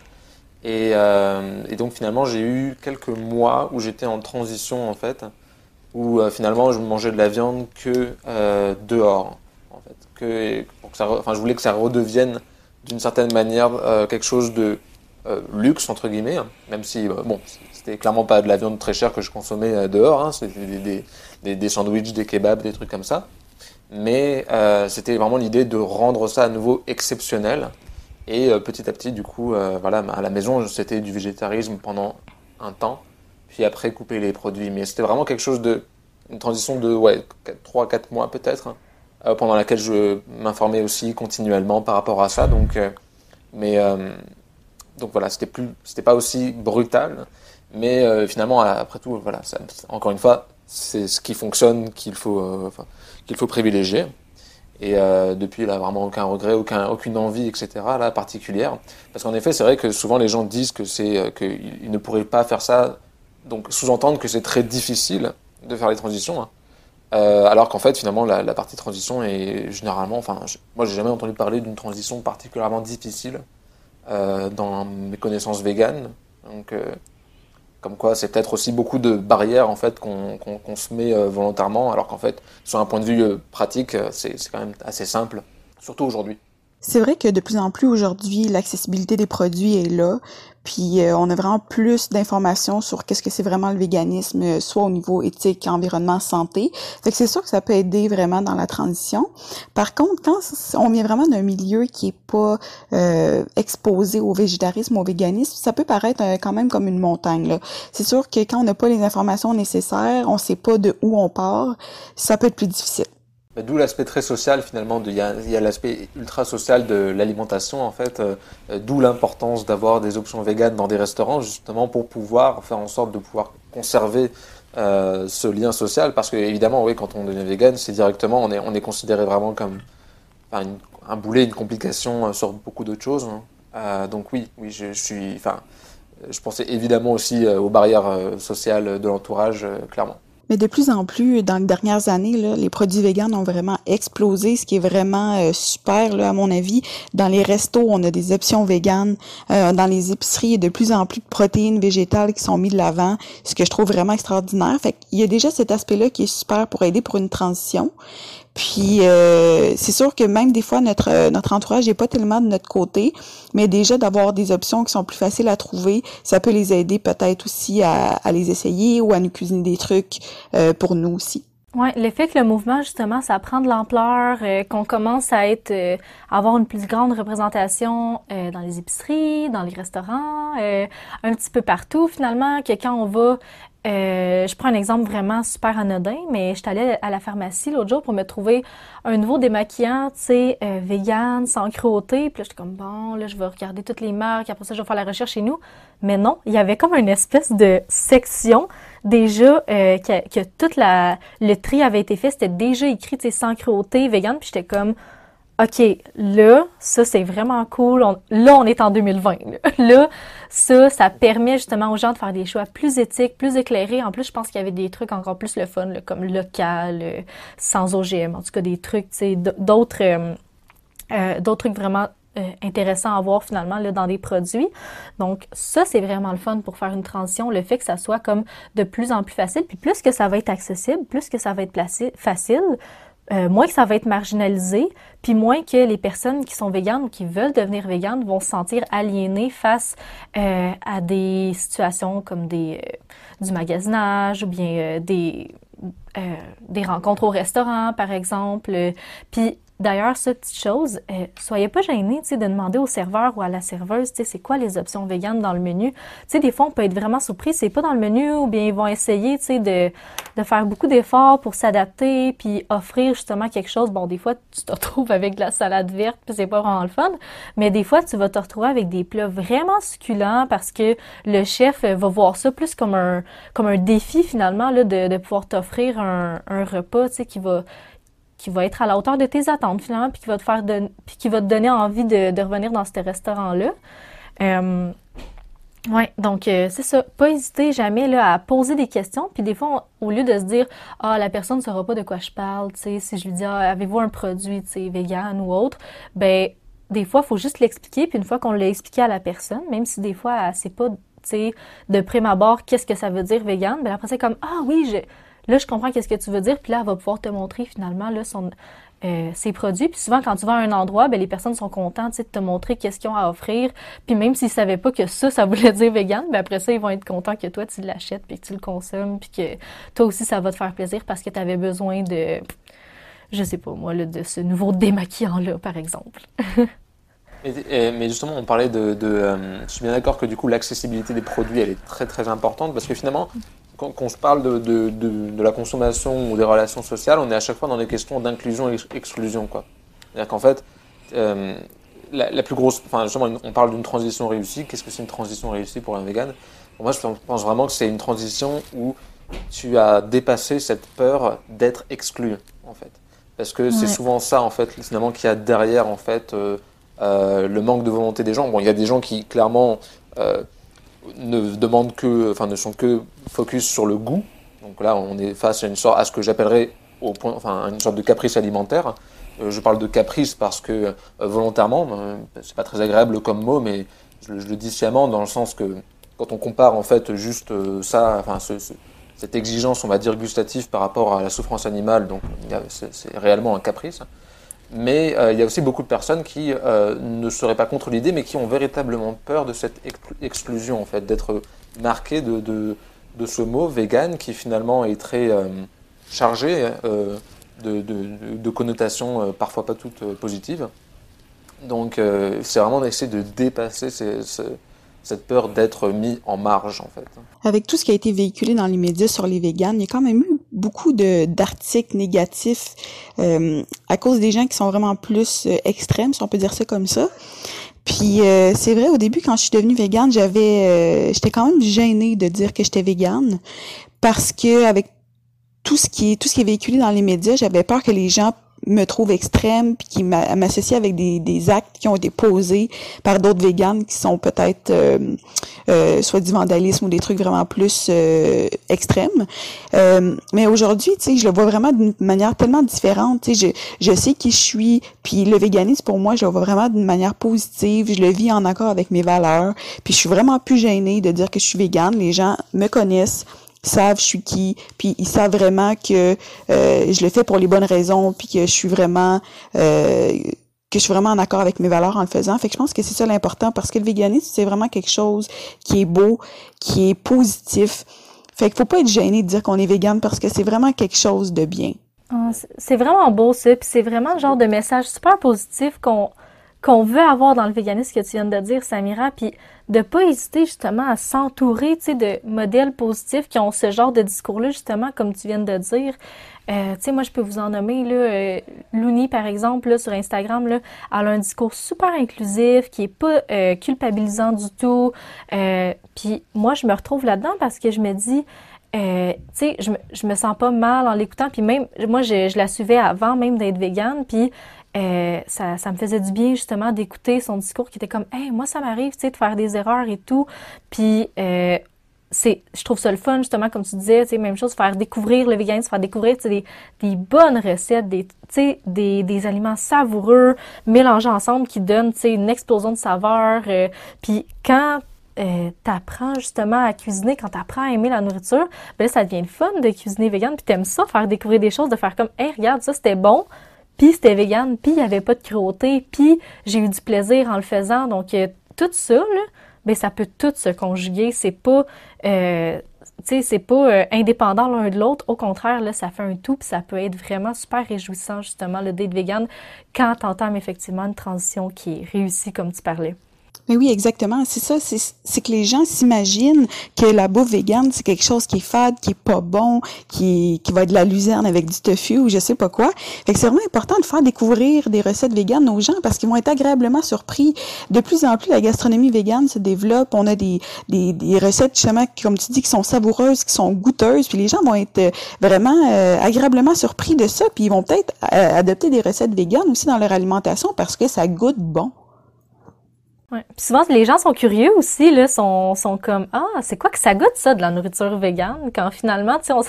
Speaker 3: Et, et, donc finalement, j'ai eu quelques mois où j'étais en transition en fait où euh, finalement je mangeais de la viande que euh, dehors. En fait. que, pour que ça, enfin, je voulais que ça redevienne d'une certaine manière euh, quelque chose de luxe, entre guillemets, hein. même si, bon, c'était clairement pas de la viande très chère que je consommais dehors, hein, c'était des, des, des, sandwichs, des kebabs, des trucs comme ça. Mais c'était vraiment l'idée de rendre ça à nouveau exceptionnel. Et petit à petit, du coup, voilà, à la maison, c'était du végétarisme pendant un temps puis après couper les produits. Mais c'était vraiment quelque chose de. une transition de ouais, 3-4 mois peut-être, hein, euh, pendant laquelle je m'informais aussi continuellement par rapport à ça. Donc, euh, mais, euh, donc voilà, c'était plus, pas aussi brutal. Mais finalement, après tout, voilà, encore une fois, c'est ce qui fonctionne qu'il faut, faut privilégier. Et depuis, là, vraiment aucun regret, aucun, aucune envie, etc., là, particulière. Parce qu'en effet, c'est vrai que souvent les gens disent que c'est, qu'ils ne pourraient pas faire ça donc sous-entendre que c'est très difficile de faire les transitions, hein. euh, alors qu'en fait finalement la, partie transition est généralement, enfin moi j'ai jamais entendu parler d'une transition particulièrement difficile euh, dans mes connaissances véganes, donc euh, comme quoi c'est peut-être aussi beaucoup de barrières en fait qu'on se met volontairement, alors qu'en fait sur un point de vue pratique c'est quand même assez simple, surtout aujourd'hui.
Speaker 2: C'est vrai que de plus en plus aujourd'hui, l'accessibilité des produits est là, puis euh, on a vraiment plus d'informations sur qu'est-ce que c'est vraiment le véganisme, euh, soit au niveau éthique, environnement, santé. Fait que c'est sûr que ça peut aider vraiment dans la transition. Par contre, quand on vient vraiment d'un milieu qui est pas euh, exposé au végétarisme, au véganisme, ça peut paraître quand même comme une montagne. C'est sûr que quand on n'a pas les informations nécessaires, on sait pas de où on part, ça peut être plus difficile.
Speaker 3: D'où l'aspect très social finalement, il y a, l'aspect ultra social de l'alimentation en fait, euh, d'où l'importance d'avoir des options véganes dans des restaurants justement pour pouvoir faire en sorte de pouvoir conserver euh, ce lien social parce que évidemment oui quand on devient vegan c'est directement on est, on est considéré vraiment comme un boulet, une complication euh, sur beaucoup d'autres choses. Hein. donc oui, oui je, je, suis, enfin, je pensais évidemment aussi aux barrières sociales de l'entourage clairement.
Speaker 2: Mais de plus en plus, dans les dernières années, les produits véganes ont vraiment explosé, ce qui est vraiment euh, super, à mon avis. Dans les restos, on a des options véganes. Euh, dans les épiceries, il y a de plus en plus de protéines végétales qui sont mises de l'avant, ce que je trouve vraiment extraordinaire. Fait qu'il y a déjà cet aspect-là qui est super pour aider pour une transition. Puis euh, c'est sûr que même des fois notre euh, notre entourage n'est pas tellement de notre côté, mais déjà d'avoir des options qui sont plus faciles à trouver, ça peut les aider peut-être aussi à, à les essayer ou à nous cuisiner des trucs euh, pour nous aussi.
Speaker 1: Ouais, l'effet que le mouvement justement, ça prend de l'ampleur, qu'on commence à être, avoir une plus grande représentation dans les épiceries, dans les restaurants, un petit peu partout finalement, que quand on va euh, je prends un exemple vraiment super anodin, mais je suis allée à la pharmacie l'autre jour pour me trouver un nouveau démaquillant, tu sais, euh, vegan, sans cruauté. Puis là, j'étais comme, bon, là, je vais regarder toutes les marques, après ça, je vais faire la recherche chez nous. Mais non, il y avait comme une espèce de section déjà euh, que, que toute le tri avait été fait. C'était déjà écrit, tu sans cruauté, vegan. Puis j'étais comme, OK, là, ça c'est vraiment cool. là, on est en 2020. [laughs] Là. ça, ça permet justement aux gens de faire des choix plus éthiques, plus éclairés. En plus, je pense qu'il y avait des trucs encore plus le fun, comme local, euh, sans OGM. En tout cas, des trucs, tu sais, d'autres, euh, euh, d'autres trucs vraiment intéressants à voir finalement là, dans des produits. Donc ça, c'est vraiment le fun pour faire une transition, le fait que ça soit comme de plus en plus facile. Puis plus que ça va être accessible, plus que ça va être placé, facile, euh, moins que ça va être marginalisé, puis moins que les personnes qui sont véganes ou qui veulent devenir véganes vont se sentir aliénées face euh, à des situations comme des euh, du magasinage ou bien des des rencontres au restaurant par exemple. Puis d'ailleurs, cette petite chose, euh, soyez pas gênés, de demander au serveur ou à la serveuse, c'est quoi les options véganes dans le menu. Tu sais, des fois, on peut être vraiment surpris, c'est pas dans le menu, ou bien ils vont essayer, de, de faire beaucoup d'efforts pour s'adapter, puis offrir justement quelque chose. Bon, des fois, tu te retrouves avec de la salade verte, puis c'est pas vraiment le fun, mais des fois, tu vas te retrouver avec des plats vraiment succulents parce que le chef va voir ça plus comme un, comme un défi finalement, là, de, de pouvoir t'offrir un, un repas, qui va qui va être à la hauteur de tes attentes finalement, puis qui va te faire puis qui va te donner envie de, revenir dans ce restaurant-là. Euh, ouais, donc euh, c'est ça. Pas hésiter jamais là, à poser des questions. Puis des fois, au lieu de se dire ah la personne ne saura pas de quoi je parle, tu sais, si je lui dis ah, avez-vous un produit, vegan ou autre, ben des fois, il faut juste l'expliquer. Puis une fois qu'on l'a expliqué à la personne, même si des fois elle sait pas, de prime abord qu'est-ce que ça veut dire vegan, ben après c'est comme ah oui je Là, je comprends qu'est-ce que tu veux dire, puis là, elle va pouvoir te montrer finalement là, euh, ses produits. Puis souvent, quand tu vas à un endroit, ben, les personnes sont contentes de te montrer qu'est-ce qu'ils ont à offrir. Puis même s'ils savaient pas que ça, ça voulait dire vegan, ben après ça, ils vont être contents que toi, tu l'achètes, puis que tu le consommes, puis que toi aussi, ça va te faire plaisir parce que tu avais besoin de, je sais pas moi, de ce nouveau démaquillant-là, par exemple. [laughs]
Speaker 3: mais justement, on parlait de. de euh, je suis bien d'accord que du coup, l'accessibilité des produits, elle est très très importante parce que finalement, quand, on se parle de, de, de, la consommation ou des relations sociales, on est à chaque fois dans des questions d'inclusion et exclusion. C'est-à-dire qu'en fait, euh, la, plus grosse. Enfin, justement, on parle d'une transition réussie. Qu'est-ce que c'est une transition réussie pour un vegan? Moi, je pense vraiment que c'est une transition où tu as dépassé cette peur d'être exclu, en fait. Parce que c'est souvent ça, en fait, finalement, qui a derrière, en fait, euh, euh, le manque de volonté des gens. Bon, il y a des gens qui, clairement, ne demandent que, enfin, ne sont que focus sur le goût. Donc là, on est face à une sorte, à ce que j'appellerais au point, enfin, une sorte de caprice alimentaire. Euh, je parle de caprice parce que euh, volontairement, euh, c'est pas très agréable comme mot, mais je, le dis sciemment dans le sens que quand on compare en fait juste ça, enfin, cette exigence, on va dire gustative par rapport à la souffrance animale, donc c'est réellement un caprice. Mais euh, il y a aussi beaucoup de personnes qui euh, ne seraient pas contre l'idée, mais qui ont véritablement peur de cette exclusion, en fait, d'être marqué de, ce mot vegan qui finalement est très euh, chargé de, connotations parfois pas toutes positives. Donc c'est vraiment d'essayer de dépasser ces, cette peur d'être mis en marge, en fait.
Speaker 2: Avec tout ce qui a été véhiculé dans les médias sur les véganes, il y a quand même eu beaucoup d'articles négatifs euh, à cause des gens qui sont vraiment plus euh, extrêmes, si on peut dire ça comme ça. Puis euh, c'est vrai, au début, quand je suis devenue végane, j'avais, j'étais quand même gênée de dire que j'étais végane parce que avec tout ce qui est tout ce qui est véhiculé dans les médias, j'avais peur que les gens me trouve extrême puis qui m'associe avec des, des, actes qui ont été posés par d'autres véganes qui sont peut-être euh, euh, soit du vandalisme ou des trucs vraiment plus euh, extrêmes. Euh, mais aujourd'hui, tu sais, je le vois vraiment d'une manière tellement différente. Tu sais, je, je sais qui je suis, puis le véganisme pour moi, je le vois vraiment d'une manière positive. Je le vis en accord avec mes valeurs. Puis je suis vraiment plus gênée de dire que je suis végane. Les gens me connaissent savent je suis qui, puis ils savent vraiment que euh, je le fais pour les bonnes raisons, puis que je suis vraiment euh, que je suis vraiment en accord avec mes valeurs en le faisant. Fait que je pense que c'est ça l'important parce que le véganisme, c'est vraiment quelque chose qui est beau, qui est positif. Fait qu'il faut pas être gêné de dire qu'on est végane parce que c'est vraiment quelque chose de bien.
Speaker 1: Ah, c'est vraiment beau ça, puis c'est vraiment le genre de message super positif qu'on qu'on veut avoir dans le véganisme que tu viens de dire, Samira, puis de pas hésiter justement à s'entourer, tu sais, de modèles positifs qui ont ce genre de discours-là, justement, comme tu viens de dire. Euh, tu sais, moi, je peux vous en nommer, là, euh, Louni, par exemple, là, sur Instagram, là, elle a un discours super inclusif, qui est pas euh, culpabilisant du tout. Euh, puis moi, je me retrouve là-dedans parce que je me dis, euh, tu sais, je, je me sens pas mal en l'écoutant. Puis même, moi, je, je la suivais avant même d'être végane. Puis euh, ça, ça me faisait du bien justement d'écouter son discours qui était comme hey moi ça m'arrive tu sais de faire des erreurs et tout. Puis euh, c'est je trouve ça le fun justement comme tu disais tu sais même chose faire découvrir le véganisme faire découvrir tu sais, des, des bonnes recettes des tu sais des, des aliments savoureux mélangés ensemble qui donnent tu sais une explosion de saveurs euh, puis quand euh, t'apprends justement à cuisiner, quand t'apprends à aimer la nourriture, ben ça devient le fun de cuisiner vegan, puis t'aimes ça, faire découvrir des choses, de faire comme, hey, regarde, ça c'était bon, puis c'était vegan, puis il n'y avait pas de cruauté, puis j'ai eu du plaisir en le faisant. Donc, euh, tout ça, là, ben ça peut tout se conjuguer. C'est pas, euh, tu c'est pas euh, indépendant l'un de l'autre. Au contraire, là, ça fait un tout, puis ça peut être vraiment super réjouissant justement le date vegan quand t'entends effectivement une transition qui est réussie comme tu parlais.
Speaker 2: Mais oui, exactement. C'est ça. C'est que les gens s'imaginent que la bouffe végane, c'est quelque chose qui est fade, qui est pas bon, qui, qui va être de la luzerne avec du tofu ou je sais pas quoi. Fait que c'est vraiment important de faire découvrir des recettes véganes aux gens parce qu'ils vont être agréablement surpris. De plus en plus, la gastronomie végane se développe. On a des, des, des recettes, justement, comme tu dis, qui sont savoureuses, qui sont goûteuses. Puis les gens vont être euh, vraiment euh, agréablement surpris de ça. Puis ils vont peut-être euh, adopter des recettes véganes aussi dans leur alimentation parce que ça goûte bon.
Speaker 1: Ouais. Puis souvent, les gens sont curieux aussi, là, sont, sont comme Ah, c'est quoi que ça goûte ça de la nourriture végane? Quand finalement, tu sais, on,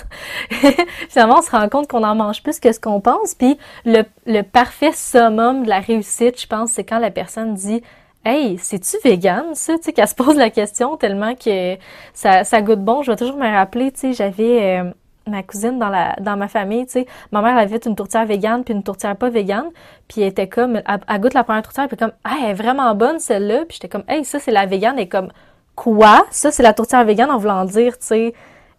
Speaker 1: [laughs] finalement, on se rend compte qu'on en mange plus que ce qu'on pense. Puis le, le parfait summum de la réussite, je pense, c'est quand la personne dit Hey, c'est-tu vegan, ça? Tu sais, qu'elle se pose la question tellement que ça, ça goûte bon. Je vais toujours me rappeler, tu sais, j'avais euh, ma cousine dans la dans ma famille, tu sais, ma mère avait une tourtière végane puis une tourtière pas végane, puis elle était comme elle, goûte la première tourtière puis comme ah, elle est vraiment bonne celle-là, puis j'étais comme hey, ça c'est la végane et comme quoi? Ça c'est la tourtière végane en voulant dire, tu sais,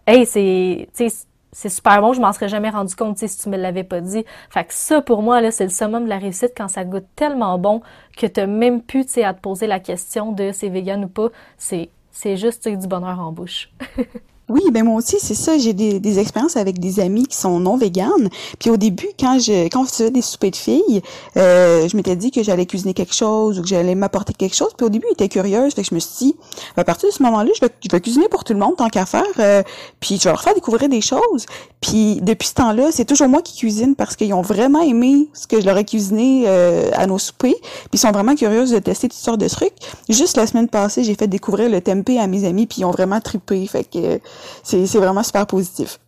Speaker 1: hey, c'est tu sais c'est super bon, je m'en serais jamais rendu compte si tu me l'avais pas dit. Fait que ça, pour moi, là, c'est le summum de la réussite quand ça goûte tellement bon que t'as même pu, tu sais, à te poser la question de c'est vegan ou pas. C'est, c'est juste, du bonheur en bouche. [laughs]
Speaker 2: Oui, ben moi aussi, c'est ça. J'ai des, expériences avec des amis qui sont non véganes. Puis au début, quand je quand on faisait des soupers de filles, euh, je m'étais dit que j'allais cuisiner quelque chose ou que j'allais m'apporter quelque chose. Puis au début, ils étaient curieuse. Fait que je me suis dit, à partir de ce moment-là, je vais, je vais cuisiner pour tout le monde tant qu'à faire. Euh, puis je vais leur faire découvrir des choses. Puis depuis ce temps-là, c'est toujours moi qui cuisine parce qu'ils ont vraiment aimé ce que je leur ai cuisiné euh, à nos soupers. Puis ils sont vraiment curieux de tester toutes sortes de trucs. Juste la semaine passée, j'ai fait découvrir le tempeh à mes amis. Puis ils ont vraiment trippé. Fait que c'est vraiment super positif.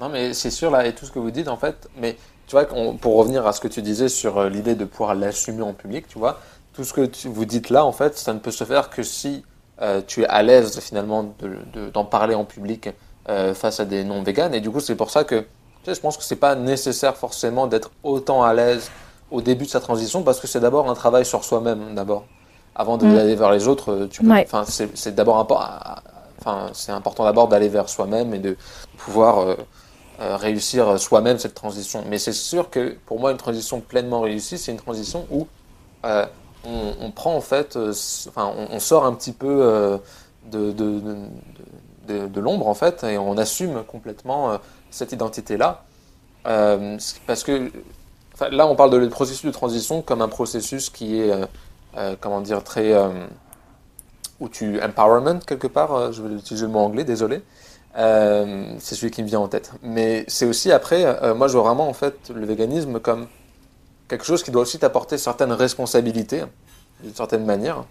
Speaker 3: Non, mais c'est sûr, là, et tout ce que vous dites, en fait, mais tu vois, pour revenir à ce que tu disais sur euh, l'idée de pouvoir l'assumer en public, tu vois, tout ce que vous dites là, en fait, ça ne peut se faire que si euh, tu es à l'aise, finalement, d'en parler en public euh, face à des non-véganes. Et du coup, c'est pour ça que, tu sais, je pense que c'est pas nécessaire forcément d'être autant à l'aise au début de sa transition, parce que c'est d'abord un travail sur soi-même, d'abord. Avant d'aller mm. vers les autres, tu peux, enfin, c'est d'abord un, Enfin, c'est important d'abord d'aller vers soi-même et de pouvoir euh, euh, réussir soi-même cette transition. Mais c'est sûr que pour moi, une transition pleinement réussie, c'est une transition où euh, on, prend en fait, enfin, on, sort un petit peu de, de, l'ombre en fait et on assume complètement cette identité-là. parce que là, on parle de le processus de transition comme un processus qui est, comment dire, très où tu empowerment quelque part, euh, je vais utiliser le mot anglais, désolé. Euh, c'est celui qui me vient en tête. Mais c'est aussi après, euh, moi je vois vraiment en fait le véganisme comme quelque chose qui doit aussi t'apporter certaines responsabilités, d'une certaine manière.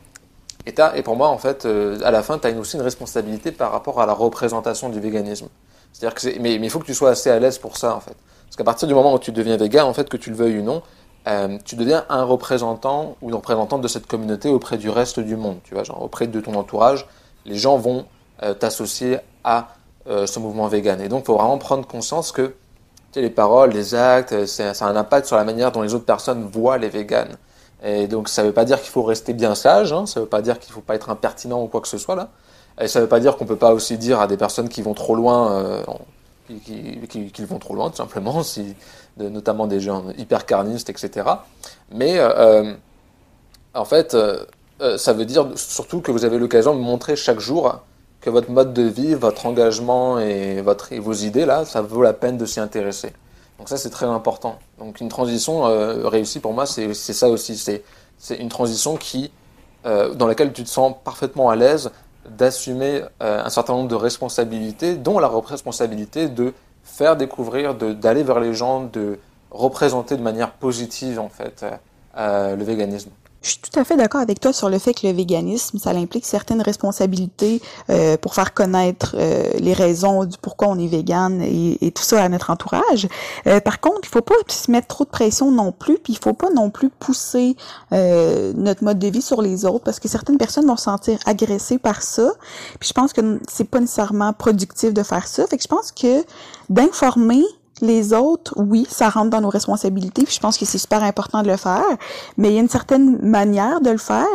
Speaker 3: Et, et pour moi en fait, à la fin, tu as aussi une responsabilité par rapport à la représentation du véganisme. C'est-à-dire que mais, mais il faut que tu sois assez à l'aise pour ça en fait. Parce qu'à partir du moment où tu deviens végan, en fait, que tu le veuilles ou non, euh, tu deviens un représentant ou une représentante de cette communauté auprès du reste du monde, tu vois, genre auprès de ton entourage, les gens vont euh, t'associer à euh, ce mouvement vegan. Et donc, il faut vraiment prendre conscience que tu sais, les paroles, les actes, ça a un impact sur la manière dont les autres personnes voient les véganes. Et donc, ça ne veut pas dire qu'il faut rester bien sage, hein, ça ne veut pas dire qu'il ne faut pas être impertinent ou quoi que ce soit là. Et ça ne veut pas dire qu'on ne peut pas aussi dire à des personnes qui vont trop loin, qu'ils vont trop loin, tout simplement, si, notamment des gens hyper carnistes, etc. Mais euh, euh, en fait, euh, ça veut dire surtout que vous avez l'occasion de montrer chaque jour que votre mode de vie, votre engagement et, votre, vos idées, là, ça vaut la peine de s'y intéresser. Donc ça, c'est très important. Donc une transition réussie pour moi, c'est ça aussi. C'est une transition qui, dans laquelle tu te sens parfaitement à l'aise d'assumer un certain nombre de responsabilités, dont la responsabilité de faire découvrir, d'aller vers les gens, de représenter de manière positive en fait euh, le véganisme.
Speaker 2: Je suis tout à fait d'accord avec toi sur le fait que le véganisme, ça implique certaines responsabilités euh, pour faire connaître euh, les raisons du pourquoi on est végane et, tout ça à notre entourage. Euh, par contre, il faut pas se mettre trop de pression non plus, puis il faut pas non plus pousser euh, notre mode de vie sur les autres parce que certaines personnes vont se sentir agressées par ça. Puis je pense que c'est pas nécessairement productif de faire ça. Fait que je pense que d'informer les autres, oui, ça rentre dans nos responsabilités, puis je pense que c'est super important de le faire, mais il y a une certaine manière de le faire,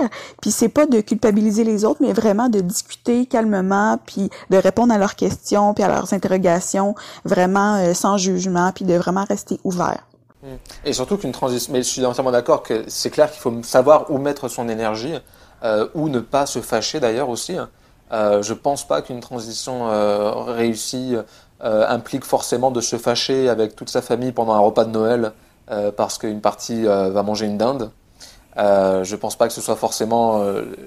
Speaker 2: puis c'est pas de culpabiliser les autres, mais vraiment de discuter calmement, puis de répondre à leurs questions, puis à leurs interrogations, vraiment euh, sans jugement, puis de vraiment rester ouvert.
Speaker 3: Et surtout qu'une transition, mais je suis entièrement d'accord que c'est clair qu'il faut savoir où mettre son énergie, euh, ou ne pas se fâcher d'ailleurs aussi. Euh, je pense pas qu'une transition euh, réussie euh, implique forcément de se fâcher avec toute sa famille pendant un repas de Noël euh, parce qu'une partie euh, va manger une dinde. Je pense pas que ce soit forcément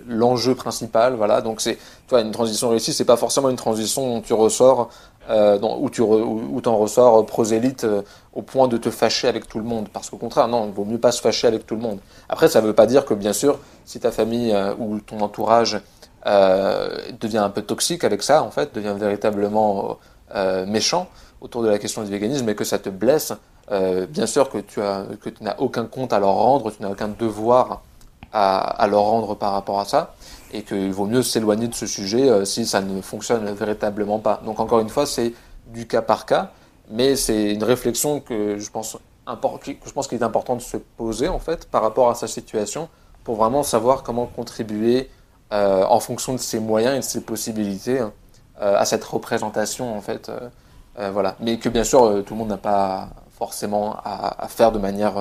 Speaker 3: l'enjeu principal. Voilà, donc c'est, toi, une transition réussie, c'est pas forcément une transition dont tu ressors, où tu où, t'en ressors prosélyte au point de te fâcher avec tout le monde. Parce qu'au contraire, non, il vaut mieux pas se fâcher avec tout le monde. Après, ça veut pas dire que bien sûr, si ta famille ou ton entourage devient un peu toxique avec ça, en fait, devient véritablement euh, méchant autour de la question du véganisme et que ça te blesse, euh, bien sûr que tu n'as aucun compte à leur rendre, tu n'as aucun devoir à, leur rendre par rapport à ça, et qu'il vaut mieux s'éloigner de ce sujet euh, si ça ne fonctionne véritablement pas. Donc encore une fois, c'est du cas par cas, mais c'est une réflexion que je pense que je pense qu'il est important de se poser en fait par rapport à sa situation pour vraiment savoir comment contribuer en fonction de ses moyens et de ses possibilités hein, à cette représentation en fait. Euh, euh, voilà. Mais que bien sûr tout le monde n'a pas forcément à, à, faire de manière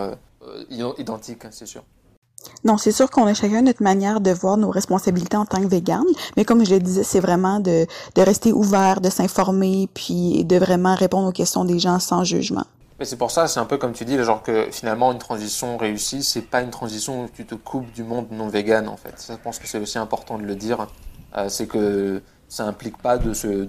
Speaker 3: identique, c'est sûr.
Speaker 2: Non, c'est sûr qu'on a chacun notre manière de voir nos responsabilités en tant que vegan, mais comme je le disais, c'est vraiment de, de rester ouvert, de s'informer, puis de vraiment répondre aux questions des gens sans jugement.
Speaker 3: Mais c'est pour ça, c'est un peu comme tu dis, genre que finalement une transition réussie, c'est pas une transition où tu te coupes du monde non vegan en fait. Ça, je pense que c'est aussi important de le dire. Euh, c'est que ça implique pas de se, de,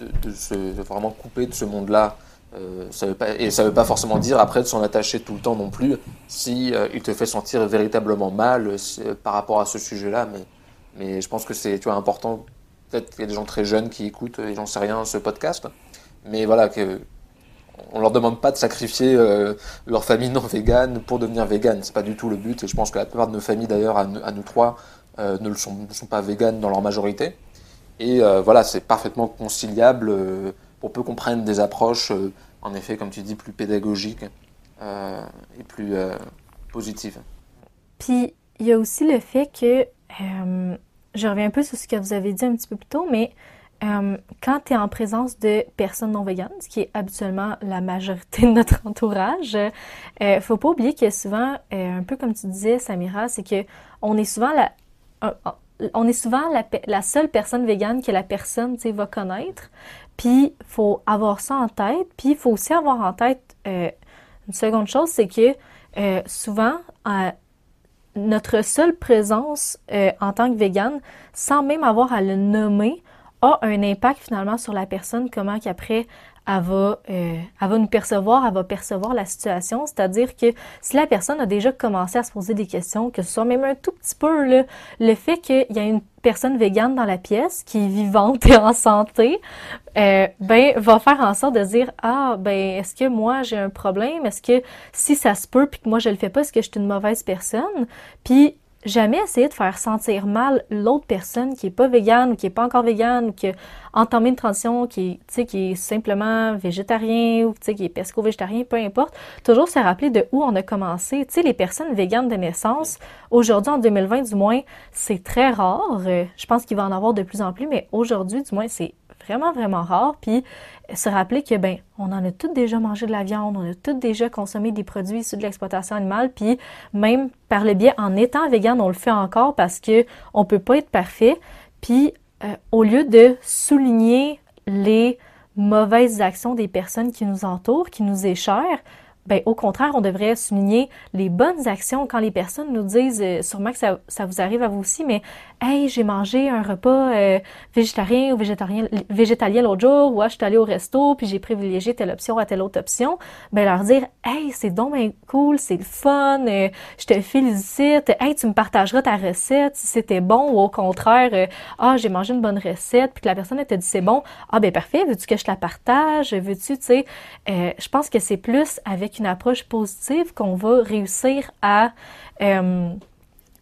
Speaker 3: de, de se vraiment couper de ce monde-là. Euh, ça veut pas, et ça veut pas forcément dire après de s'en attacher tout le temps non plus, si euh, il te fait sentir véritablement mal euh, par rapport à ce sujet-là. Mais, mais je pense que c'est tu vois, important. Peut-être qu'il y a des gens très jeunes qui écoutent, et j'en sais rien, ce podcast. Mais voilà, que, on leur demande pas de sacrifier euh, leur famille non végane pour devenir végane. C'est pas du tout le but. Et je pense que la plupart de nos familles, d'ailleurs, à, nous trois, euh, ne, le sont, ne sont pas véganes dans leur majorité. Et euh, voilà, c'est parfaitement conciliable euh, pour peu qu'on prenne des approches, euh, en effet, comme tu dis, plus pédagogiques et plus positives.
Speaker 1: Puis, il y a aussi le fait que, je reviens un peu sur ce que vous avez dit un petit peu plus tôt, mais quand tu es en présence de personnes non véganes, ce qui est habituellement la majorité de notre [laughs] entourage, euh, faut pas oublier que souvent, un peu comme tu disais, Samira, c'est que on est souvent la, on est souvent la, seule personne végane que la personne va connaître. Puis, il faut avoir ça en tête. Puis, il faut aussi avoir en tête euh, une seconde chose, c'est que euh, souvent, euh, notre seule présence en tant que végane, sans même avoir à le nommer, a un impact finalement sur la personne, comment qu'après elle va, euh, elle va nous percevoir, elle va percevoir la situation. C'est-à-dire que si la personne a déjà commencé à se poser des questions, que ce soit même un tout petit peu là, le fait qu'il y a une personne végane dans la pièce qui est vivante et en santé, euh, ben va faire en sorte de dire ah ben est-ce que moi j'ai un problème, est-ce que si ça se peut puis que moi je le fais pas, est-ce que je suis une mauvaise personne, puis jamais essayer de faire sentir mal l'autre personne qui est pas végane ou qui est pas encore végane ou qui a entamé une transition qui est, qui est simplement végétarien ou qui est pesco-végétarien, peu importe. Toujours se rappeler de où on a commencé. Tu sais, les personnes véganes de naissance, aujourd'hui en 2020 du moins, c'est très rare. Euh, je pense qu'il va en avoir de plus en plus, mais aujourd'hui du moins, c'est vraiment, vraiment rare. Puis se rappeler que, ben, on en a toutes déjà mangé de la viande, on a toutes déjà consommé des produits issus de l'exploitation animale, puis même par le biais, en étant vegan, on le fait encore parce que on peut pas être parfait. Puis, euh, au lieu de souligner les mauvaises actions des personnes qui nous entourent, qui nous est ben, au contraire, on devrait souligner les bonnes actions. Quand les personnes nous disent, euh, sûrement que ça, ça, vous arrive à vous aussi, mais hey, j'ai mangé un repas euh, végétarien ou végétarien, végétalien l'autre jour, ou ah, je suis allée au resto, puis j'ai privilégié telle option à telle autre option, ben leur dire, hey, c'est donc cool, c'est le fun, euh, je te félicite, hey, tu me partageras ta recette si c'était bon, ou au contraire, euh, ah, j'ai mangé une bonne recette, puis que la personne elle te dit c'est bon, ah ben parfait, veux-tu que je la partage, veux-tu, tu sais, euh, je pense que c'est plus avec une approche positive qu'on va réussir à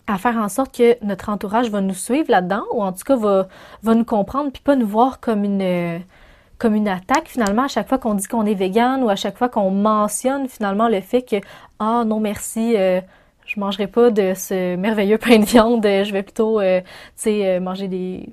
Speaker 1: à faire en sorte que notre entourage va nous suivre là-dedans ou en tout cas va, va nous comprendre puis pas nous voir comme une comme une attaque finalement à chaque fois qu'on dit qu'on est vegan ou à chaque fois qu'on mentionne finalement le fait que ah non merci euh, je mangerai pas de ce merveilleux [laughs] pain de viande, je vais plutôt euh, tu sais manger des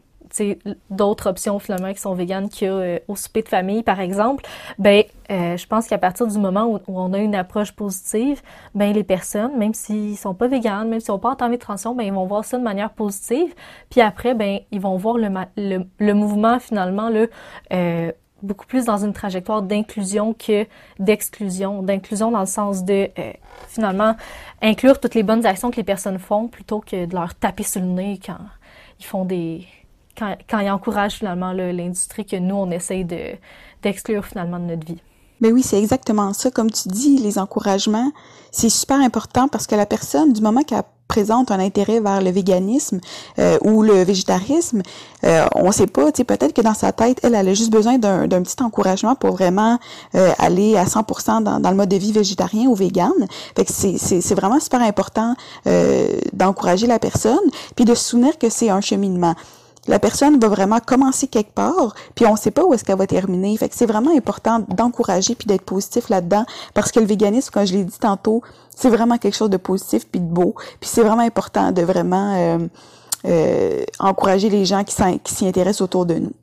Speaker 1: d'autres options finalement qui sont véganes qu'il y euh, souper de famille par exemple, ben euh, je pense qu'à partir du moment où, on a une approche positive, ben les personnes, même s'ils sont pas véganes, même s'ils n'ont pas entamé de transition, ben ils vont voir ça de manière positive. Puis après, ben ils vont voir le, le, le mouvement finalement le euh, beaucoup plus dans une trajectoire d'inclusion que d'exclusion. D'inclusion dans le sens de, finalement, inclure toutes les bonnes actions que les personnes font plutôt que de leur taper sur le nez quand ils font des, quand, quand il encourage finalement l'industrie que nous, on essaye de, d'exclure finalement de notre vie.
Speaker 2: Mais oui, c'est exactement ça. Comme tu dis, les encouragements, c'est super important parce que la personne, du moment qu'elle présente un intérêt vers le véganisme euh, ou le végétarisme, euh, on sait pas, peut-être que dans sa tête, elle, elle a juste besoin d'un, petit encouragement pour vraiment euh, aller à 100% dans, dans, le mode de vie végétarien ou vegan. Fait que c'est vraiment super important euh, d'encourager la personne, puis de se souvenir que c'est un cheminement la personne va vraiment commencer quelque part, puis on ne sait pas où est-ce qu'elle va terminer. Fait c'est vraiment important d'encourager puis d'être positif là-dedans, parce que le véganisme, comme je l'ai dit tantôt, c'est vraiment quelque chose de positif puis de beau. Puis c'est vraiment important de vraiment euh, euh, encourager les gens qui s'y intéressent autour de nous.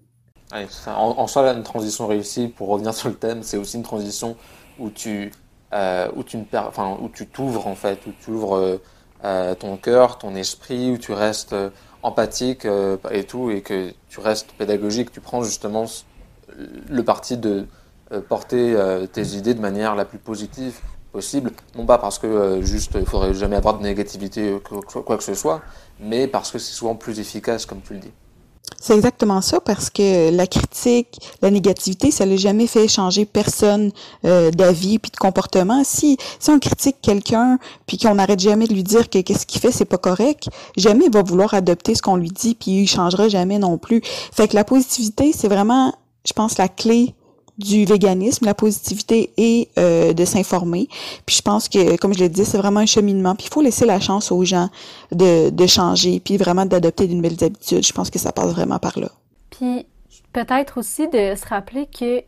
Speaker 3: En, soi, une transition réussie, pour revenir sur le thème, c'est aussi une transition où tu euh, tu où tu t'ouvres en fait, où tu ouvres ton cœur, ton esprit, où tu restes empathique euh, et tout, et que tu restes pédagogique, tu prends justement le parti de euh, porter euh, tes idées de manière la plus positive possible, non pas parce que juste il faudrait jamais avoir de négativité quoi que ce soit, mais parce que c'est souvent plus efficace, comme tu le dis.
Speaker 2: C'est exactement ça parce que la critique, la négativité, ça n'a jamais fait changer personne euh, d'avis puis de comportement. Si si on critique quelqu'un puis qu'on n'arrête jamais de lui dire que qu'est-ce qu'il fait c'est pas correct, jamais il va vouloir adopter ce qu'on lui dit puis il changera jamais non plus. Fait que la positivité, c'est vraiment je pense la clé du véganisme, la positivité et euh, de s'informer. Puis je pense que, comme je le disais, c'est vraiment un cheminement. Puis il faut laisser la chance aux gens de, de changer, puis vraiment d'adopter de nouvelles habitudes. Je pense que ça passe vraiment par là.
Speaker 1: Puis peut-être aussi de se rappeler que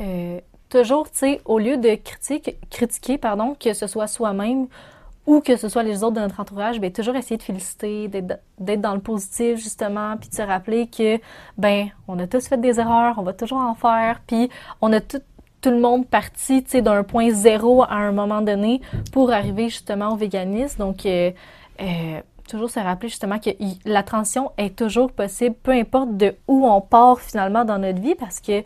Speaker 1: euh, toujours, tu sais, au lieu de critiquer, critiquer, pardon, que ce soit soi-même ou que ce soit les autres de notre entourage, ben toujours essayer de féliciter, d'être dans le positif justement, puis de se rappeler que ben on a tous fait des erreurs, on va toujours en faire, puis on a tout le monde parti, tu sais, d'un point zéro à un moment donné pour arriver justement au véganisme. Donc euh, euh, toujours se rappeler justement que la transition est toujours possible, peu importe de où on part finalement dans notre vie, parce que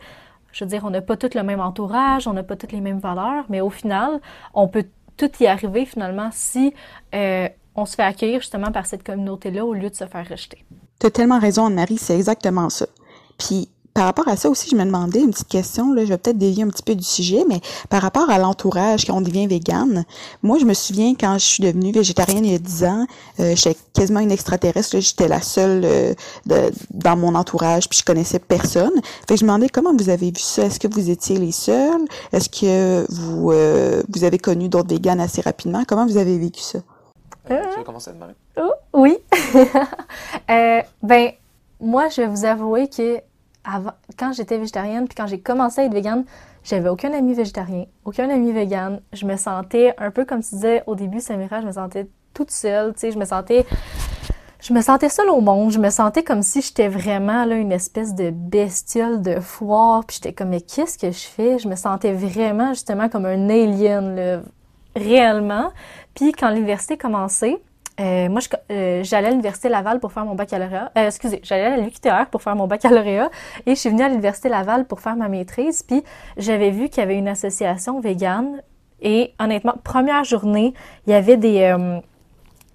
Speaker 1: je veux dire, on n'a pas tout le même entourage, on n'a pas toutes les mêmes valeurs, mais au final, on peut tout y arriver finalement si euh, on se fait accueillir justement par cette communauté-là au lieu de se faire rejeter.
Speaker 2: Tu as tellement raison, Anne-Marie, c'est exactement ça. Puis par rapport à ça aussi, je me demandais une petite question, là, je vais peut-être dévier un petit peu du sujet, mais par rapport à l'entourage, quand on devient végane, moi, je me souviens quand je suis devenue végétarienne il y a 10 ans, euh, j'étais quasiment une extraterrestre, j'étais la seule euh, de, dans mon entourage, puis je connaissais personne. Fait que je me demandais comment vous avez vu ça? Est-ce que vous étiez les seuls? Est-ce que vous, euh, vous avez connu d'autres véganes assez rapidement? Comment vous avez vécu ça?
Speaker 3: Euh, tu veux commencer, Marie?
Speaker 1: Oh, oui. [laughs] ben, moi, je vais vous avouer que quand j'étais végétarienne, puis quand j'ai commencé à être végane, j'avais aucun ami végétarien, aucun ami végane. Je me sentais un peu comme tu disais au début, Samira, je me sentais toute seule, tu sais, je me sentais je me sentais seule au monde, je me sentais comme si j'étais vraiment là une espèce de bestiole de foire, puis j'étais comme mais qu'est-ce que je fais? Je me sentais vraiment justement comme un alien là, réellement. Puis quand l'université commençait, euh, moi, euh, j'allais à l'Université Laval pour faire mon baccalauréat. Euh, excusez, j'allais à l'UQTR pour faire mon baccalauréat et je suis venue à l'Université Laval pour faire ma maîtrise. Puis j'avais vu qu'il y avait une association végane et honnêtement, première journée, il y avait des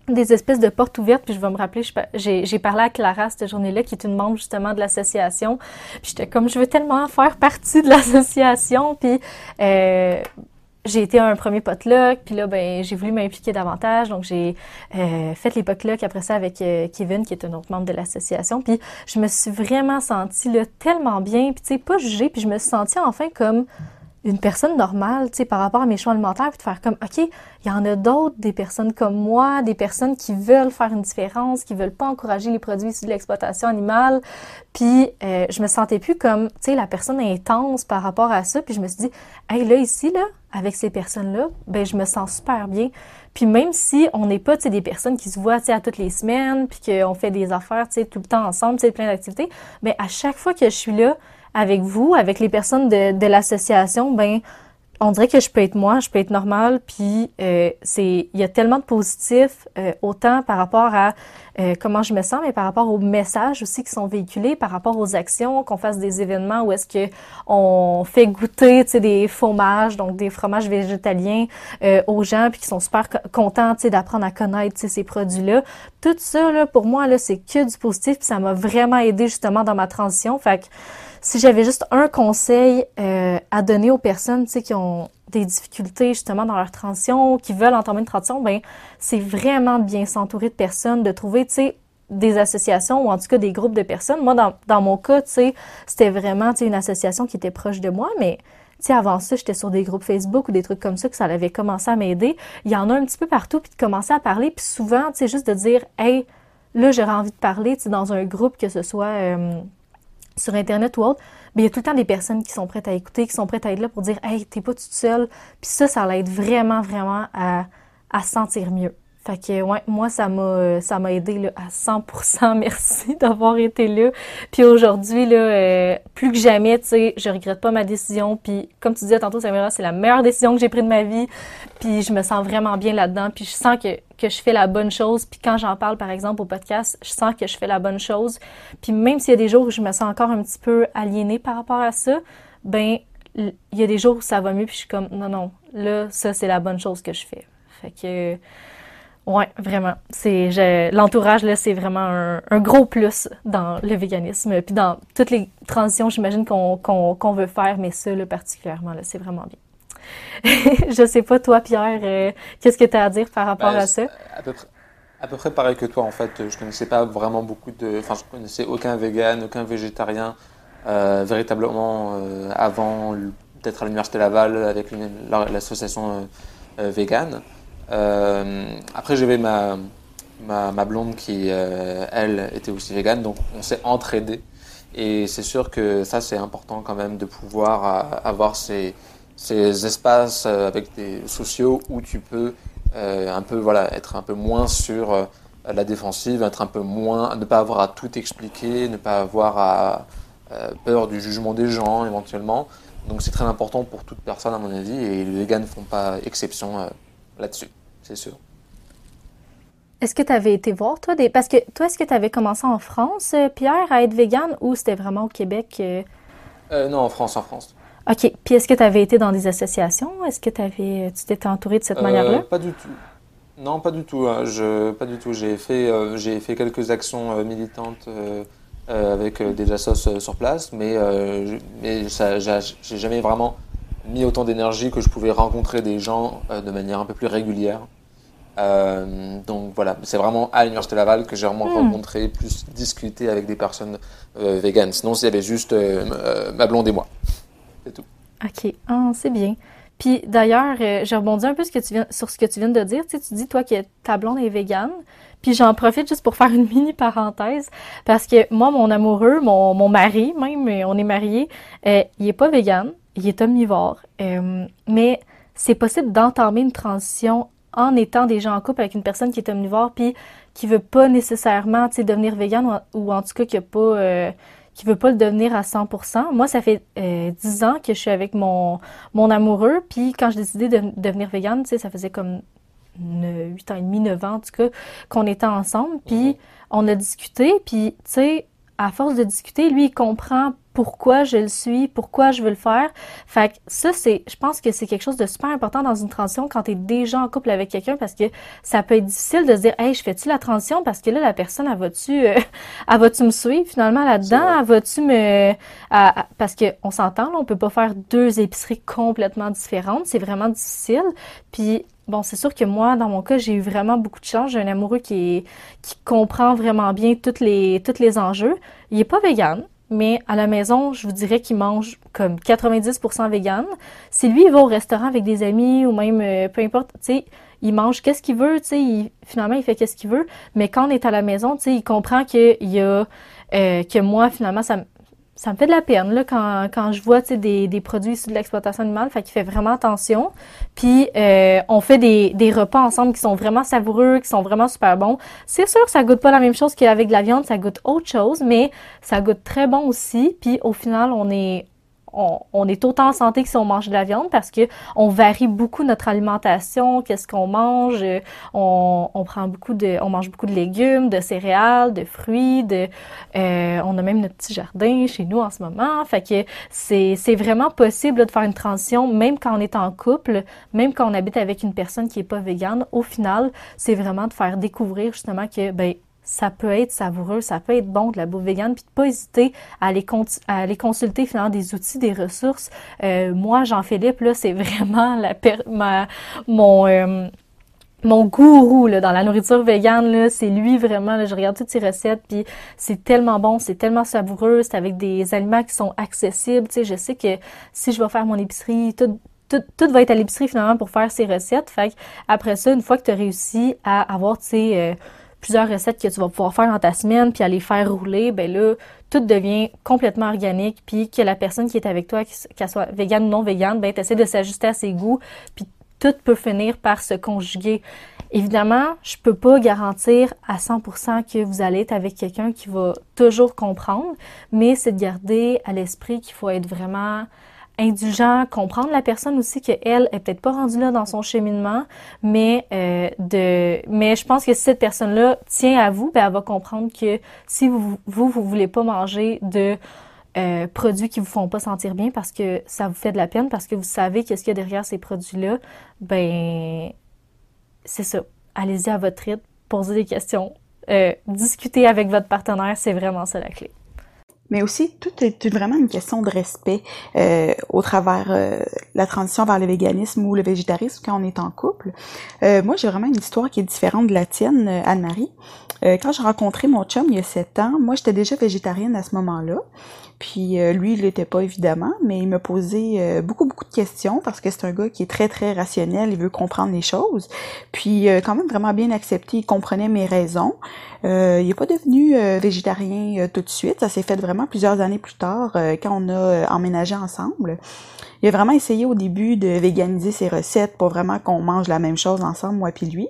Speaker 1: des espèces de portes ouvertes, puis je vais me rappeler, j'ai parlé à Clara cette journée-là, qui est une membre justement de l'association, puis j'étais comme, je veux tellement faire partie de l'association, puis euh, j'ai été un premier potluck, puis là, ben, j'ai voulu m'impliquer davantage. Donc, j'ai euh, fait les potlucks après ça avec euh, Kevin, qui est un autre membre de l'association. Puis, je me suis vraiment sentie là, tellement bien, puis tu sais, pas jugée, puis je me suis sentie enfin comme une personne normale, tu sais, par rapport à mes choix alimentaires, puis de faire comme, OK, il y en a d'autres, des personnes comme moi, des personnes qui veulent faire une différence, qui veulent pas encourager les produits issus de l'exploitation animale. Puis, euh, je me sentais plus comme, tu sais, la personne intense par rapport à ça. Puis, je me suis dit, hey, là, ici, là, avec ces personnes-là, ben, je me sens super bien. Puis, même si on n'est pas, tu sais, des personnes qui se voient, tu sais, à toutes les semaines, puis qu'on fait des affaires, tu sais, tout le temps ensemble, tu sais, plein d'activités, ben, à chaque fois que je suis là, avec vous, avec les personnes de, de l'association, ben on dirait que je peux être moi, je peux être normale, puis euh, c'est il y a tellement de positifs, euh, autant par rapport à euh, comment je me sens, mais par rapport aux messages aussi qui sont véhiculés, par rapport aux actions, qu'on fasse des événements où est-ce que on fait goûter, des fromages, donc des fromages végétaliens aux gens, puis qui sont super contents, d'apprendre à connaître, ces produits-là. Tout ça là, pour moi là, c'est que du positif, puis ça m'a vraiment aidé justement dans ma transition. Fait que si j'avais juste un conseil euh, à donner aux personnes qui ont des difficultés justement dans leur transition, qui veulent entamer une transition, ben c'est vraiment de bien s'entourer de personnes, de trouver, des associations ou en tout cas des groupes de personnes. Moi, dans, dans mon cas, c'était vraiment une association qui était proche de moi, mais avant ça, j'étais sur des groupes Facebook ou des trucs comme ça que ça avait commencé à m'aider. Il y en a un petit peu partout, puis de commencer à parler, puis souvent, tu sais, juste de dire, hey, là, j'aurais envie de parler, tu dans un groupe, que ce soit euh, sur Internet ou autre, mais il y a tout le temps des personnes qui sont prêtes à écouter, qui sont prêtes à être là pour dire Hey, t'es pas toute seule. Puis ça, ça l'aide vraiment, vraiment à, à sentir mieux. Fait que ouais, moi ça m'a ça m'a aidé là, à 100%. [laughs] Merci d'avoir été là. Puis aujourd'hui là, euh, plus que jamais, tu sais, je regrette pas ma décision. Puis comme tu disais tantôt, Samira, c'est la meilleure décision que j'ai prise de ma vie. Puis je me sens vraiment bien là-dedans. Puis je sens que que je fais la bonne chose. Puis quand j'en parle par exemple au podcast, je sens que je fais la bonne chose. Puis même s'il y a des jours où je me sens encore un petit peu aliénée par rapport à ça, ben il y a des jours où ça va mieux. Puis je suis comme non non, là ça c'est la bonne chose que je fais. Fait que oui, vraiment. C'est l'entourage là, c'est vraiment un, gros plus dans le véganisme, puis dans toutes les transitions, j'imagine qu'on qu'on veut faire, mais ça là, particulièrement là, c'est vraiment bien. [laughs] je sais pas toi, Pierre, euh, qu'est-ce que tu as à dire par rapport
Speaker 3: ben,
Speaker 1: à ça?
Speaker 3: à peu, près, à peu près pareil que toi en fait. Je connaissais pas vraiment beaucoup de, enfin je connaissais aucun vegan, aucun végétarien euh, véritablement euh, avant d'être à l'université Laval avec l'association végane. Euh, après, j'avais ma, ma, blonde qui, euh, elle, était aussi végane, donc on s'est entraidés. Et c'est sûr que ça, c'est important quand même de pouvoir euh, avoir ces, ces espaces avec des sociaux où tu peux un peu, voilà, être un peu moins sur la défensive, être un peu moins, ne pas avoir à tout expliquer, ne pas avoir à, peur du jugement des gens éventuellement. Donc c'est très important pour toute personne à mon avis et les végans ne font pas exception là-dessus c'est sûr.
Speaker 1: Est-ce que tu avais été voir, toi, des... parce que toi, est-ce que tu avais commencé en France, euh, Pierre, à être vegan ou c'était vraiment au Québec?
Speaker 3: Euh? Euh, non, en France, en France.
Speaker 1: OK. Puis est-ce que tu avais été dans des associations? Est-ce que avais... tu t'étais entouré de cette manière-là?
Speaker 3: Pas du tout. Non, pas du tout. Hein. Je, pas du tout. J'ai fait, j'ai fait quelques actions militantes avec des assos sur place, mais, mais ça, j'ai jamais vraiment mis autant d'énergie que je pouvais rencontrer des gens euh, de manière un peu plus régulière. Euh, donc voilà, c'est vraiment à l'Université Laval que j'ai vraiment hmm. rencontré, plus discuté avec des personnes euh, véganes. Sinon, il y avait juste ma blonde et moi. C'est tout.
Speaker 1: OK, ah, c'est bien. Puis d'ailleurs, j'ai rebondi un peu ce que tu viens, sur ce que tu viens de dire. Tu, sais, tu dis, toi, que ta blonde est végane. Puis j'en profite juste pour faire une [laughs] mini parenthèse. Parce que moi, mon amoureux, mon, mon mari, même, on est mariés, il est pas végane il est omnivore. Euh, mais c'est possible d'entamer une transition en étant déjà en couple avec une personne qui est omnivore puis qui veut pas nécessairement devenir végane ou, en tout cas qui a pas euh, qui veut pas le devenir à 100%. Moi, ça fait euh, 10 ans que je suis avec mon mon amoureux puis quand j'ai décidé de, devenir végane, ça faisait comme 8 ans et demi, 9 ans en tout cas qu'on était ensemble puis mhm. on a discuté puis tu sais à force de discuter, lui, il comprend pourquoi je le suis, pourquoi je veux le faire. Fait que ça, c'est, je pense que c'est quelque chose de super important dans une transition quand tu es déjà en couple avec quelqu'un parce que ça peut être difficile de se dire, hey, je fais-tu la transition? Parce que là, la personne, elle va-tu, euh, [laughs] elle va-tu me suivre finalement là-dedans? Elle va-tu me, parce que on s'entend, on peut pas faire deux épiceries complètement différentes. C'est vraiment difficile. Puis, Bon, c'est sûr que moi, dans mon cas, j'ai eu vraiment beaucoup de chance. J'ai un amoureux qui, qui comprend vraiment bien toutes les, tous les enjeux. Il est pas vegan, mais à la maison, je vous dirais qu'il mange comme 90% vegan. Si lui, il va au restaurant avec des amis ou même, euh, peu importe, tu sais, il mange qu'est-ce qu'il veut, tu sais, finalement, il fait qu'est-ce qu'il veut. Mais quand on est à la maison, tu sais, il comprend y a, euh, que moi, finalement, ça, ça me fait de la peine là, quand, quand je vois des, des produits issus de l'exploitation animale. Fait qu'il fait vraiment attention. Puis euh, on fait des, des repas ensemble qui sont vraiment savoureux, qui sont vraiment super bons. C'est sûr que ça goûte pas la même chose qu'avec de la viande, ça goûte autre chose, mais ça goûte très bon aussi. Puis au final, on est on, est autant en santé que si on mange de la viande parce que on varie beaucoup notre alimentation, qu'est-ce qu'on mange, on, on, prend beaucoup de, on mange beaucoup de légumes, de céréales, de fruits, de, euh, on a même notre petit jardin chez nous en ce moment, fait que c'est c'est vraiment possible de faire une transition même quand on est en couple, même quand on habite avec une personne qui est pas végane. Au final, c'est vraiment de faire découvrir justement que ben ça peut être savoureux, ça peut être bon de la bouffe végane, puis de pas hésiter à aller, consulter finalement des outils, des ressources. Euh, moi, Jean-Philippe, là, c'est [laughs] vraiment la ma, mon euh, mon gourou là, dans la nourriture végane, c'est lui vraiment. Là, je regarde toutes ses recettes, puis c'est tellement bon, c'est tellement savoureux, c'est avec des aliments qui sont accessibles. Tu sais, je sais que si je vais faire mon épicerie, tout, tout, tout, va être à l'épicerie finalement pour faire ses recettes. Fait après ça, une fois que tu as réussi à avoir, tu sais, euh, plusieurs recettes que tu vas pouvoir faire dans ta semaine, puis aller faire rouler, ben là, tout devient complètement organique, puis que la personne qui est avec toi, qu'elle soit végane ou non végane, ben essaies de s'ajuster à ses goûts, puis tout peut finir par se conjuguer. Évidemment, je peux pas garantir à 100% que vous allez être avec quelqu'un qui va toujours comprendre, mais c'est de garder à l'esprit qu'il faut être vraiment indulgent, comprendre la personne aussi qu'elle est peut-être pas rendue là dans son cheminement, mais euh, de, mais je pense que si cette personne-là tient à vous, ben elle va comprendre que si vous vous vous voulez pas manger de euh, produits qui vous font pas sentir bien parce que ça vous fait de la peine, parce que vous savez qu'est-ce qu'il y a derrière ces produits-là, ben c'est ça. Allez-y à votre rythme, posez des questions, euh, discuter avec votre partenaire, c'est vraiment ça la clé
Speaker 2: mais aussi tout est vraiment une question de respect euh, au travers euh, la transition vers le véganisme ou le végétarisme quand on est en couple. Euh, moi, j'ai vraiment une histoire qui est différente de la tienne, euh, Anne-Marie. Quand j'ai rencontré mon chum il y a sept ans, moi, j'étais déjà végétarienne à ce moment-là. Puis euh, lui, il l'était pas évidemment, mais il me posait euh, beaucoup, beaucoup de questions parce que c'est un gars qui est très, très rationnel, il veut comprendre les choses. Puis euh, quand même vraiment bien accepté, il comprenait mes raisons. il n'est pas devenu végétarien tout de suite, ça s'est fait vraiment plusieurs années plus tard quand on a emménagé ensemble. Il a vraiment essayé au début de véganiser ses recettes pour vraiment qu'on mange la même chose ensemble, moi puis lui.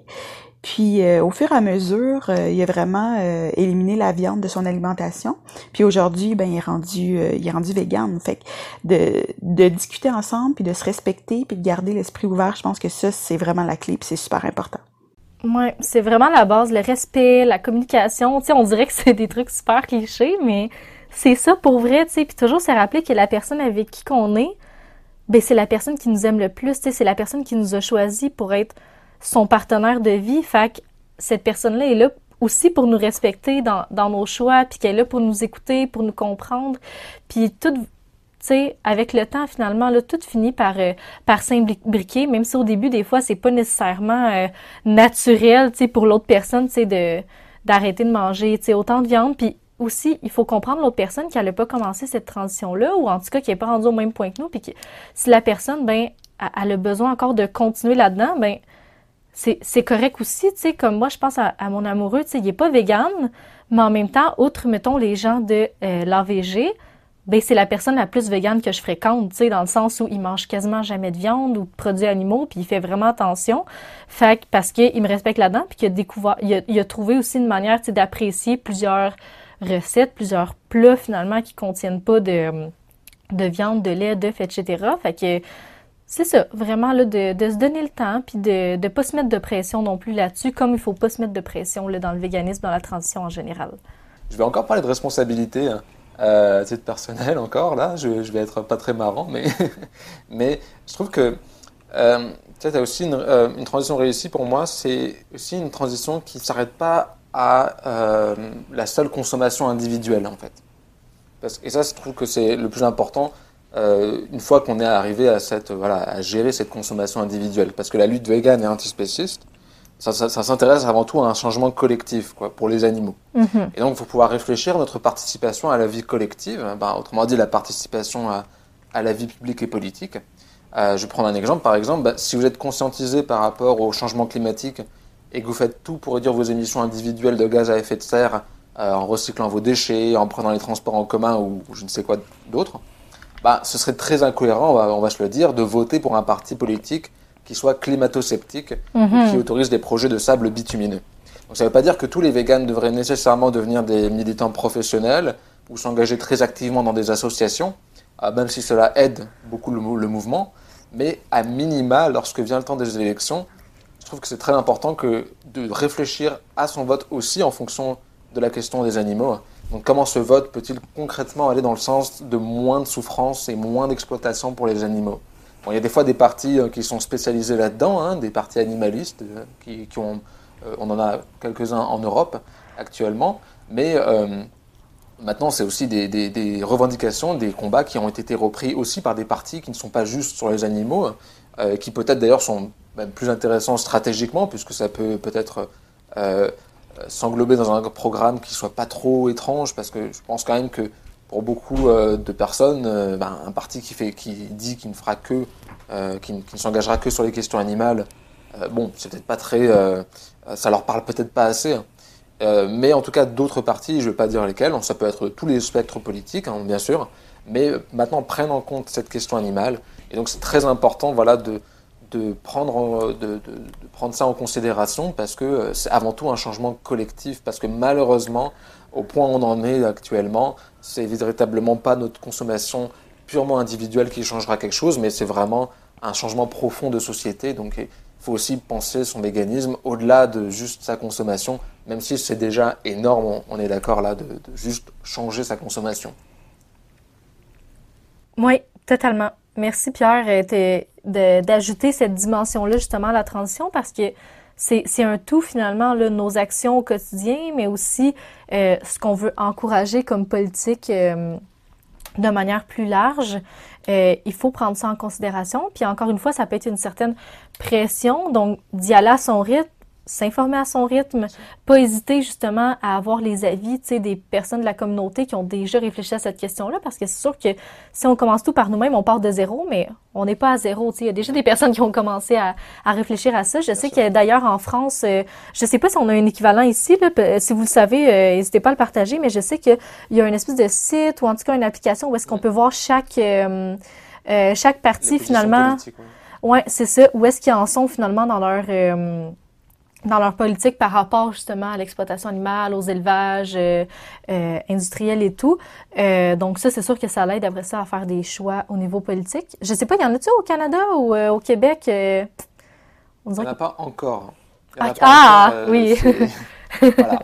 Speaker 2: Puis euh, au fur et à mesure, euh, il a vraiment euh, éliminé la viande de son alimentation. Puis aujourd'hui, ben il est rendu il est rendu vegan. Fait que de, de discuter ensemble puis de se respecter puis de garder l'esprit ouvert, je pense que ça c'est vraiment la clé puis c'est super important.
Speaker 1: Ouais, c'est vraiment la base, le respect, la communication. Tu sais, on dirait que [laughs] c'est des trucs super clichés, mais c'est ça pour vrai, tu sais. Puis toujours se rappeler que la personne avec qui qu'on est, ben c'est la personne qui nous aime le plus, tu sais, c'est la personne qui nous a choisi pour être son partenaire de vie. Fait que cette personne-là est là aussi pour nous respecter dans, dans nos choix, puis qu'elle est là pour nous écouter, pour nous comprendre. Puis tout, tu sais, avec le temps, finalement, là, tout finit par, euh, par s'imbriquer, même si au début, des fois, c'est pas nécessairement euh, naturel, tu sais, pour l'autre personne, tu sais, de, d'arrêter de manger, tu sais, autant de viande. Puis aussi, il faut comprendre l'autre personne qui n'allait pas commencer cette transition-là, ou en tout cas qui n'est pas rendue au même point que nous, puis que si la personne, ben, elle a besoin encore de continuer là-dedans, ben, c'est correct aussi, tu sais, comme moi, je pense à, mon amoureux, tu sais, il est pas vegan, mais en même temps, outre, mettons, les gens de euh, l'AVG, ben c'est la personne la plus végane que je fréquente, tu sais, dans le sens où il mange quasiment jamais de viande ou de produits animaux, puis il fait vraiment attention. Fait que, parce qu'il me respecte là-dedans, puis qu'il a découvert, il a, il a, trouvé aussi une manière, tu sais, d'apprécier plusieurs recettes, plusieurs plats, finalement, qui contiennent pas de, de viande, de lait, d'œufs, etc. Fait que c'est ça, vraiment là, de, se donner le temps, puis de ne pas se mettre de pression non plus là-dessus, comme il faut pas se mettre de pression là, dans le véganisme, dans la transition en général.
Speaker 3: Je vais encore parler de responsabilité, hein. euh, c'est personnel encore, là, je, je, vais être pas très marrant, mais, [laughs] mais je trouve que euh, tu as aussi une, euh, une, transition réussie pour moi, c'est aussi une transition qui ne s'arrête pas à euh, la seule consommation individuelle, en fait. Et ça, je trouve que c'est le plus important euh, une fois qu'on est arrivé à, cette, voilà, à gérer cette consommation individuelle. Parce que la lutte végane et antispéciste, ça, s'intéresse avant tout à un changement collectif quoi, pour les animaux.
Speaker 1: Mhm.
Speaker 3: Et donc, il faut pouvoir réfléchir notre participation à la vie collective, ben, autrement dit, la participation à, à la vie publique et politique. Euh, je vais prendre un exemple. Par exemple, ben, si vous êtes conscientisé par rapport au changement climatique et que vous faites tout pour réduire vos émissions individuelles de gaz à effet de serre euh, en recyclant vos déchets, en prenant les transports en commun ou, je ne sais quoi d'autre, bah, ce serait très incohérent, on va, on va, se le dire, de voter pour un parti politique qui soit climato-sceptique
Speaker 1: Mhm.
Speaker 3: qui autorise des projets de sable bitumineux. Donc ça ne veut pas dire que tous les véganes devraient nécessairement devenir des militants professionnels ou s'engager très activement dans des associations, euh, même si cela aide beaucoup le, le mouvement. Mais à minima, lorsque vient le temps des élections, je trouve que c'est très important que de réfléchir à son vote aussi en fonction de la question des animaux. Donc comment ce vote peut-il concrètement aller dans le sens de moins de souffrance et moins d'exploitation pour les animaux? Bon, il y a des fois des partis euh, qui sont spécialisés là-dedans, hein, des partis animalistes, euh, qui, euh, on en a quelques-uns en Europe actuellement, mais maintenant c'est aussi des, revendications, des combats qui ont été repris aussi par des partis qui ne sont pas juste sur les animaux, qui peut-être d'ailleurs sont même plus intéressants stratégiquement, puisque ça peut peut-être s'englober dans un programme qui soit pas trop étrange, parce que je pense quand même que pour beaucoup euh, de personnes, euh, ben, un parti qui, fait, qui dit qu'il ne fera que, euh, qui, ne- s'engagera que sur les questions animales, euh, bon, c'est peut-être pas très, euh, ça leur parle peut-être pas assez. hein. Euh, mais en tout cas, d'autres partis, je ne vais pas dire lesquels, ça peut être tous les spectres politiques, hein, bien sûr, mais euh, maintenant prennent en compte cette question animale. Et donc c'est très important voilà, de, de, prendre, en- de, prendre ça en considération parce que euh, c'est avant tout un changement collectif, parce que malheureusement, au point où on en est actuellement, c'est véritablement pas notre consommation purement individuelle qui changera quelque chose, mais c'est vraiment un changement profond de société. Donc il faut aussi penser son véganisme au-delà de juste sa consommation, même si c'est déjà énorme, on, est d'accord là, de, de juste changer sa consommation.
Speaker 1: Oui, totalement. Merci Pierre euh, d'ajouter cette dimension-là justement à la transition parce que c'est un tout finalement là, nos actions au quotidien, mais aussi euh, ce qu'on veut encourager comme politique euh, de manière plus large. Euh, il faut prendre ça en considération. Puis encore une fois, ça peut être une certaine pression, donc d'y aller à son rythme, s'informer à son rythme, pas hésiter justement à avoir les avis, tu sais, des personnes de la communauté qui ont déjà réfléchi à cette question-là, parce que c'est sûr que si on commence tout par nous-mêmes, on part de zéro, mais on n'est pas à zéro, tu sais. Il y a déjà des personnes qui ont commencé à, à réfléchir à ça. Je sais que d'ailleurs en France, euh, je sais pas si on a un équivalent ici, là, si vous le savez, euh, n'hésitez pas à le partager, mais je sais qu'il y a une espèce de site ou en tout cas une application où est-ce qu'on peut voir chaque euh, euh, chaque
Speaker 3: Les
Speaker 1: parti
Speaker 3: positions
Speaker 1: finalement.
Speaker 3: oui.
Speaker 1: Ouais, c'est ça. Où est-ce qu'ils en sont finalement dans leur euh, dans leur politique par rapport justement à l'exploitation animale, aux élevages euh, euh, industriels et tout. Euh, donc ça, c'est sûr que ça l'aide après ça à faire des choix au niveau politique. Je sais pas, y en a-tu au Canada ou euh, au Québec? euh, on
Speaker 3: n'y en a pas encore. En
Speaker 1: Ah,
Speaker 3: pas
Speaker 1: ah,
Speaker 3: encore, euh,
Speaker 1: oui.
Speaker 3: c'est- [laughs] voilà.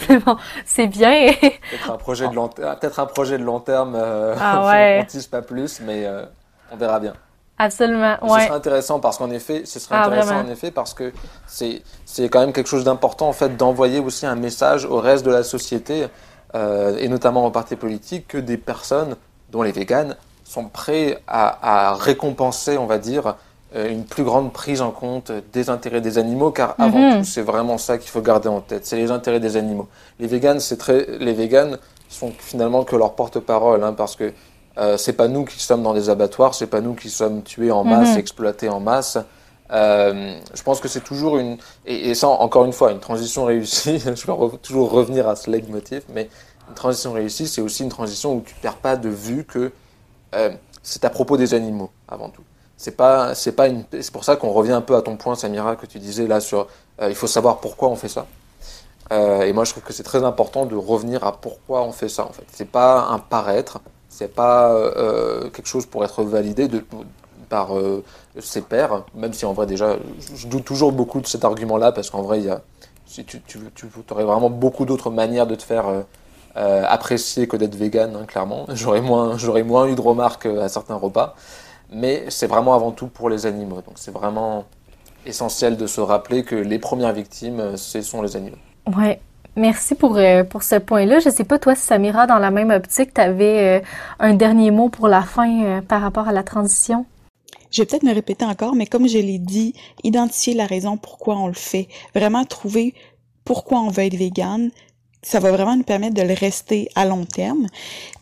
Speaker 1: c'est bon, c'est bien.
Speaker 3: Peut-être un projet de long terme, peut-être un projet de long terme. euh,
Speaker 1: Ah [laughs] ouais.
Speaker 3: on tease pas plus, mais euh, on verra bien.
Speaker 1: Absolument,
Speaker 3: Ce
Speaker 1: ouais.
Speaker 3: serait intéressant parce qu'en effet, ce serait
Speaker 1: Ah,
Speaker 3: intéressant
Speaker 1: vraiment.
Speaker 3: en effet parce que c'est c'est quand même quelque chose d'important en fait d'envoyer aussi un message au reste de la société euh, et notamment aux partis politiques que des personnes, dont les véganes, sont prêts à, à récompenser, on va dire, euh, une plus grande prise en compte des intérêts des animaux, car avant
Speaker 1: Mhm.
Speaker 3: tout, c'est vraiment ça qu'il faut garder en tête, c'est les intérêts des animaux. Les véganes, c'est très, les véganes sont finalement que leur porte-parole, hein, parce que euh, c'est pas nous qui sommes dans des abattoirs, c'est pas nous qui sommes tués en masse,
Speaker 1: Mhm.
Speaker 3: exploités en masse. Euh, je pense que c'est toujours une et, et ça encore une fois une transition réussie. [laughs] je vais re- toujours revenir à ce leitmotiv, mais une transition réussie, c'est aussi une transition où tu perds pas de vue que euh, c'est à propos des animaux avant tout. C'est pas c'est pas une c'est pour ça qu'on revient un peu à ton point Samira que tu disais là sur euh, il faut savoir pourquoi on fait ça. Et moi je trouve que c'est très important de revenir à pourquoi on fait ça en fait. C'est pas un paraître, c'est pas euh, quelque chose pour être validé par euh, ses pairs, même si en vrai déjà je, doute toujours beaucoup de cet argument-là parce qu'en vrai il y a tu, aurais vraiment beaucoup d'autres manières de te faire euh, euh, apprécier que d'être vegan, hein, clairement. J'aurais moins, j'aurais moins eu de remarques euh, à certains repas. Mais c'est vraiment avant tout pour les animaux. Donc c'est vraiment essentiel de se rappeler que les premières victimes, euh, ce sont les animaux.
Speaker 1: Ouais. Merci pour, euh, pour ce point-là. Je sais pas, toi, si Samira, dans la même optique, tu avais un dernier mot pour la fin euh, par rapport à la transition?
Speaker 2: je vais peut-être me répéter encore, mais comme je l'ai dit, identifier la raison pourquoi on le fait. Vraiment trouver pourquoi on veut être vegan. Ça va vraiment nous permettre de le rester à long terme.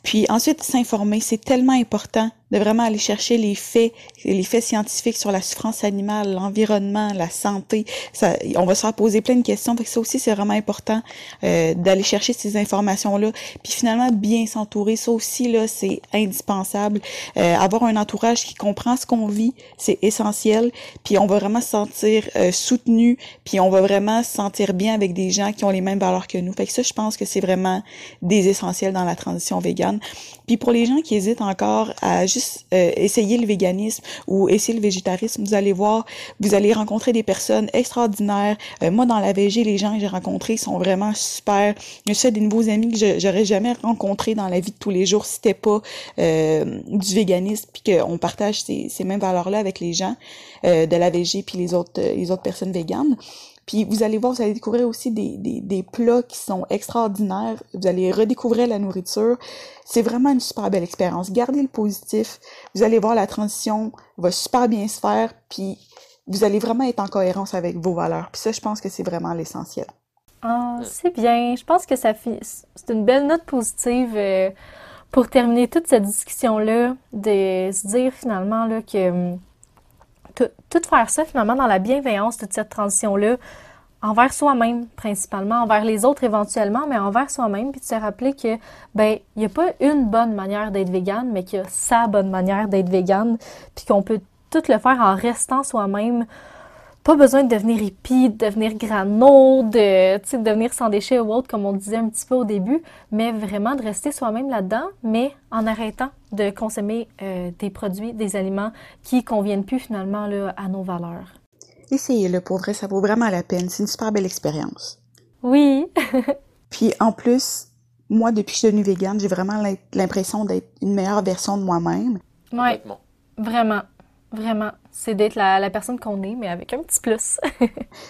Speaker 2: Puis ensuite, s'informer, c'est tellement important de vraiment aller chercher les faits, les faits scientifiques sur la souffrance animale, l'environnement, la santé. Ça, on va se faire poser plein de questions. Fait que ça aussi, c'est vraiment important euh, d'aller chercher ces informations-là. Puis finalement, bien s'entourer, ça aussi, là, c'est indispensable. Euh, avoir un entourage qui comprend ce qu'on vit, c'est essentiel. Puis on va vraiment se sentir euh, soutenu, puis on va vraiment se sentir bien avec des gens qui ont les mêmes valeurs que nous. Fait que ça, je pense que c'est vraiment des essentiels dans la transition végane. Puis pour les gens qui hésitent encore à juste euh, essayer le véganisme ou essayer le végétarisme, vous allez voir, vous allez rencontrer des personnes extraordinaires. Euh, moi, dans la VG, les gens que j'ai rencontrés sont vraiment super. Je suis des nouveaux amis que j'aurais jamais rencontrés dans la vie de tous les jours si c'était pas euh, du véganisme puis qu'on partage ces, mêmes valeurs-là avec les gens de la VG puis les autres les autres personnes véganes. Puis vous allez voir, vous allez découvrir aussi des, des, plats qui sont extraordinaires. Vous allez redécouvrir la nourriture. C'est vraiment une super belle expérience. Gardez le positif. Vous allez voir la transition va super bien se faire. Puis vous allez vraiment être en cohérence avec vos valeurs. Puis ça, je pense que c'est vraiment l'essentiel.
Speaker 1: Ah, c'est bien. Je pense que ça fait... c'est une belle note positive euh, pour terminer toute cette discussion-là, de se dire finalement là, que hum, tout faire ça finalement dans la bienveillance, toute cette transition-là, envers soi-même principalement, envers les autres éventuellement, mais envers soi-même, puis de se rappeler que, ben, il n'y a pas une bonne manière d'être végane, mais qu'il y a sa bonne manière d'être végane, puis qu'on peut tout le faire en restant soi-même, pas besoin de devenir hippie, de devenir grano, de, de devenir sans déchets ou autre, comme on disait un petit peu au début, mais vraiment de rester soi-même là-dedans, mais en arrêtant de consommer euh, des produits, des aliments qui conviennent plus finalement là, à nos valeurs.
Speaker 2: Essayez-le, pour vrai, ça vaut vraiment la peine. C'est une super belle expérience.
Speaker 1: Oui. [laughs]
Speaker 2: Puis en plus, moi, depuis que je suis devenue végane, j'ai vraiment l'impression d'être une meilleure version de moi-même.
Speaker 1: Oui, vraiment. Vraiment, c'est d'être la, personne qu'on est, mais avec un petit plus. [laughs]
Speaker 2: je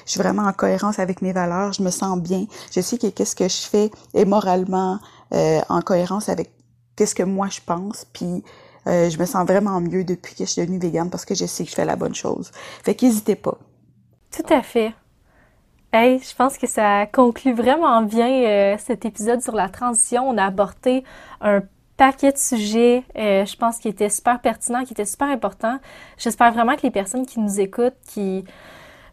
Speaker 2: suis vraiment en cohérence avec mes valeurs, je me sens bien. Je sais que qu'est-ce que je fais est moralement euh, en cohérence avec qu'est-ce que moi je pense, puis euh, je me sens vraiment mieux depuis que je suis devenue végane parce que je sais que je fais la bonne chose. Fait qu'hésitez pas.
Speaker 1: Tout à fait. Hey, je pense que ça conclut vraiment bien euh, cet épisode sur la transition. On a abordé un paquet de sujets, euh, je pense, qui étaient super pertinents, qui étaient super importants. J'espère vraiment que les personnes qui nous écoutent, qui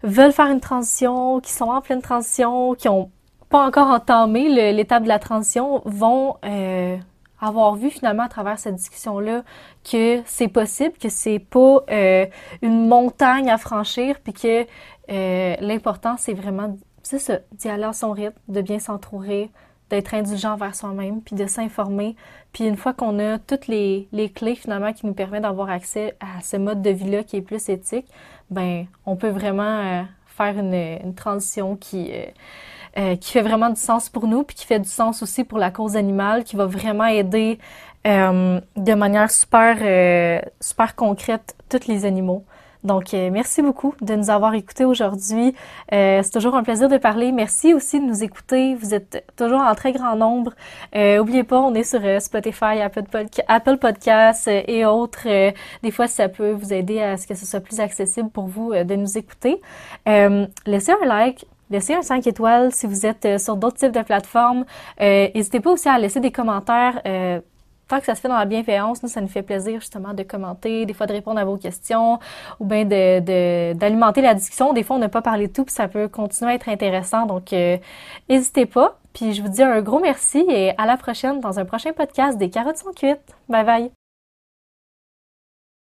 Speaker 1: veulent faire une transition, qui sont en pleine transition, qui ont pas encore entamé l'étape de la transition, vont euh, avoir vu finalement à travers cette discussion-là que c'est possible, que c'est pas euh, une montagne à franchir, puis que l'important c'est vraiment, c'est ça, d'y aller à son rythme, de bien s'entourer, d'être indulgent vers soi-même, puis de s'informer. Puis une fois qu'on a toutes les, les, clés finalement qui nous permettent d'avoir accès à ce mode de vie-là qui est plus éthique, ben on peut vraiment euh, faire une, une, transition qui, euh, euh, qui fait vraiment du sens pour nous, puis qui fait du sens aussi pour la cause animale, qui va vraiment aider de manière super, super concrète tous les animaux. Donc, euh, merci beaucoup de nous avoir écoutés aujourd'hui. Euh, c'est toujours un plaisir de parler. Merci aussi de nous écouter. Vous êtes toujours en très grand nombre. Euh, oubliez pas, on est sur euh, Spotify, Apple, Apple Podcasts et autres. des fois, ça peut vous aider à ce que ce soit plus accessible pour vous de nous écouter. laissez un like, Laissez un 5 étoiles si vous êtes sur d'autres types de plateformes. N'hésitez pas aussi à laisser des commentaires tant que ça se fait dans la bienveillance, nous, ça nous fait plaisir justement de commenter, des fois de répondre à vos questions ou bien de, d'alimenter la discussion. Des fois, on n'a pas parlé de tout, puis ça peut continuer à être intéressant. Donc, euh, n'hésitez pas. Puis je vous dis un gros merci et à la prochaine dans un prochain podcast des carottes sont cuites. Bye bye!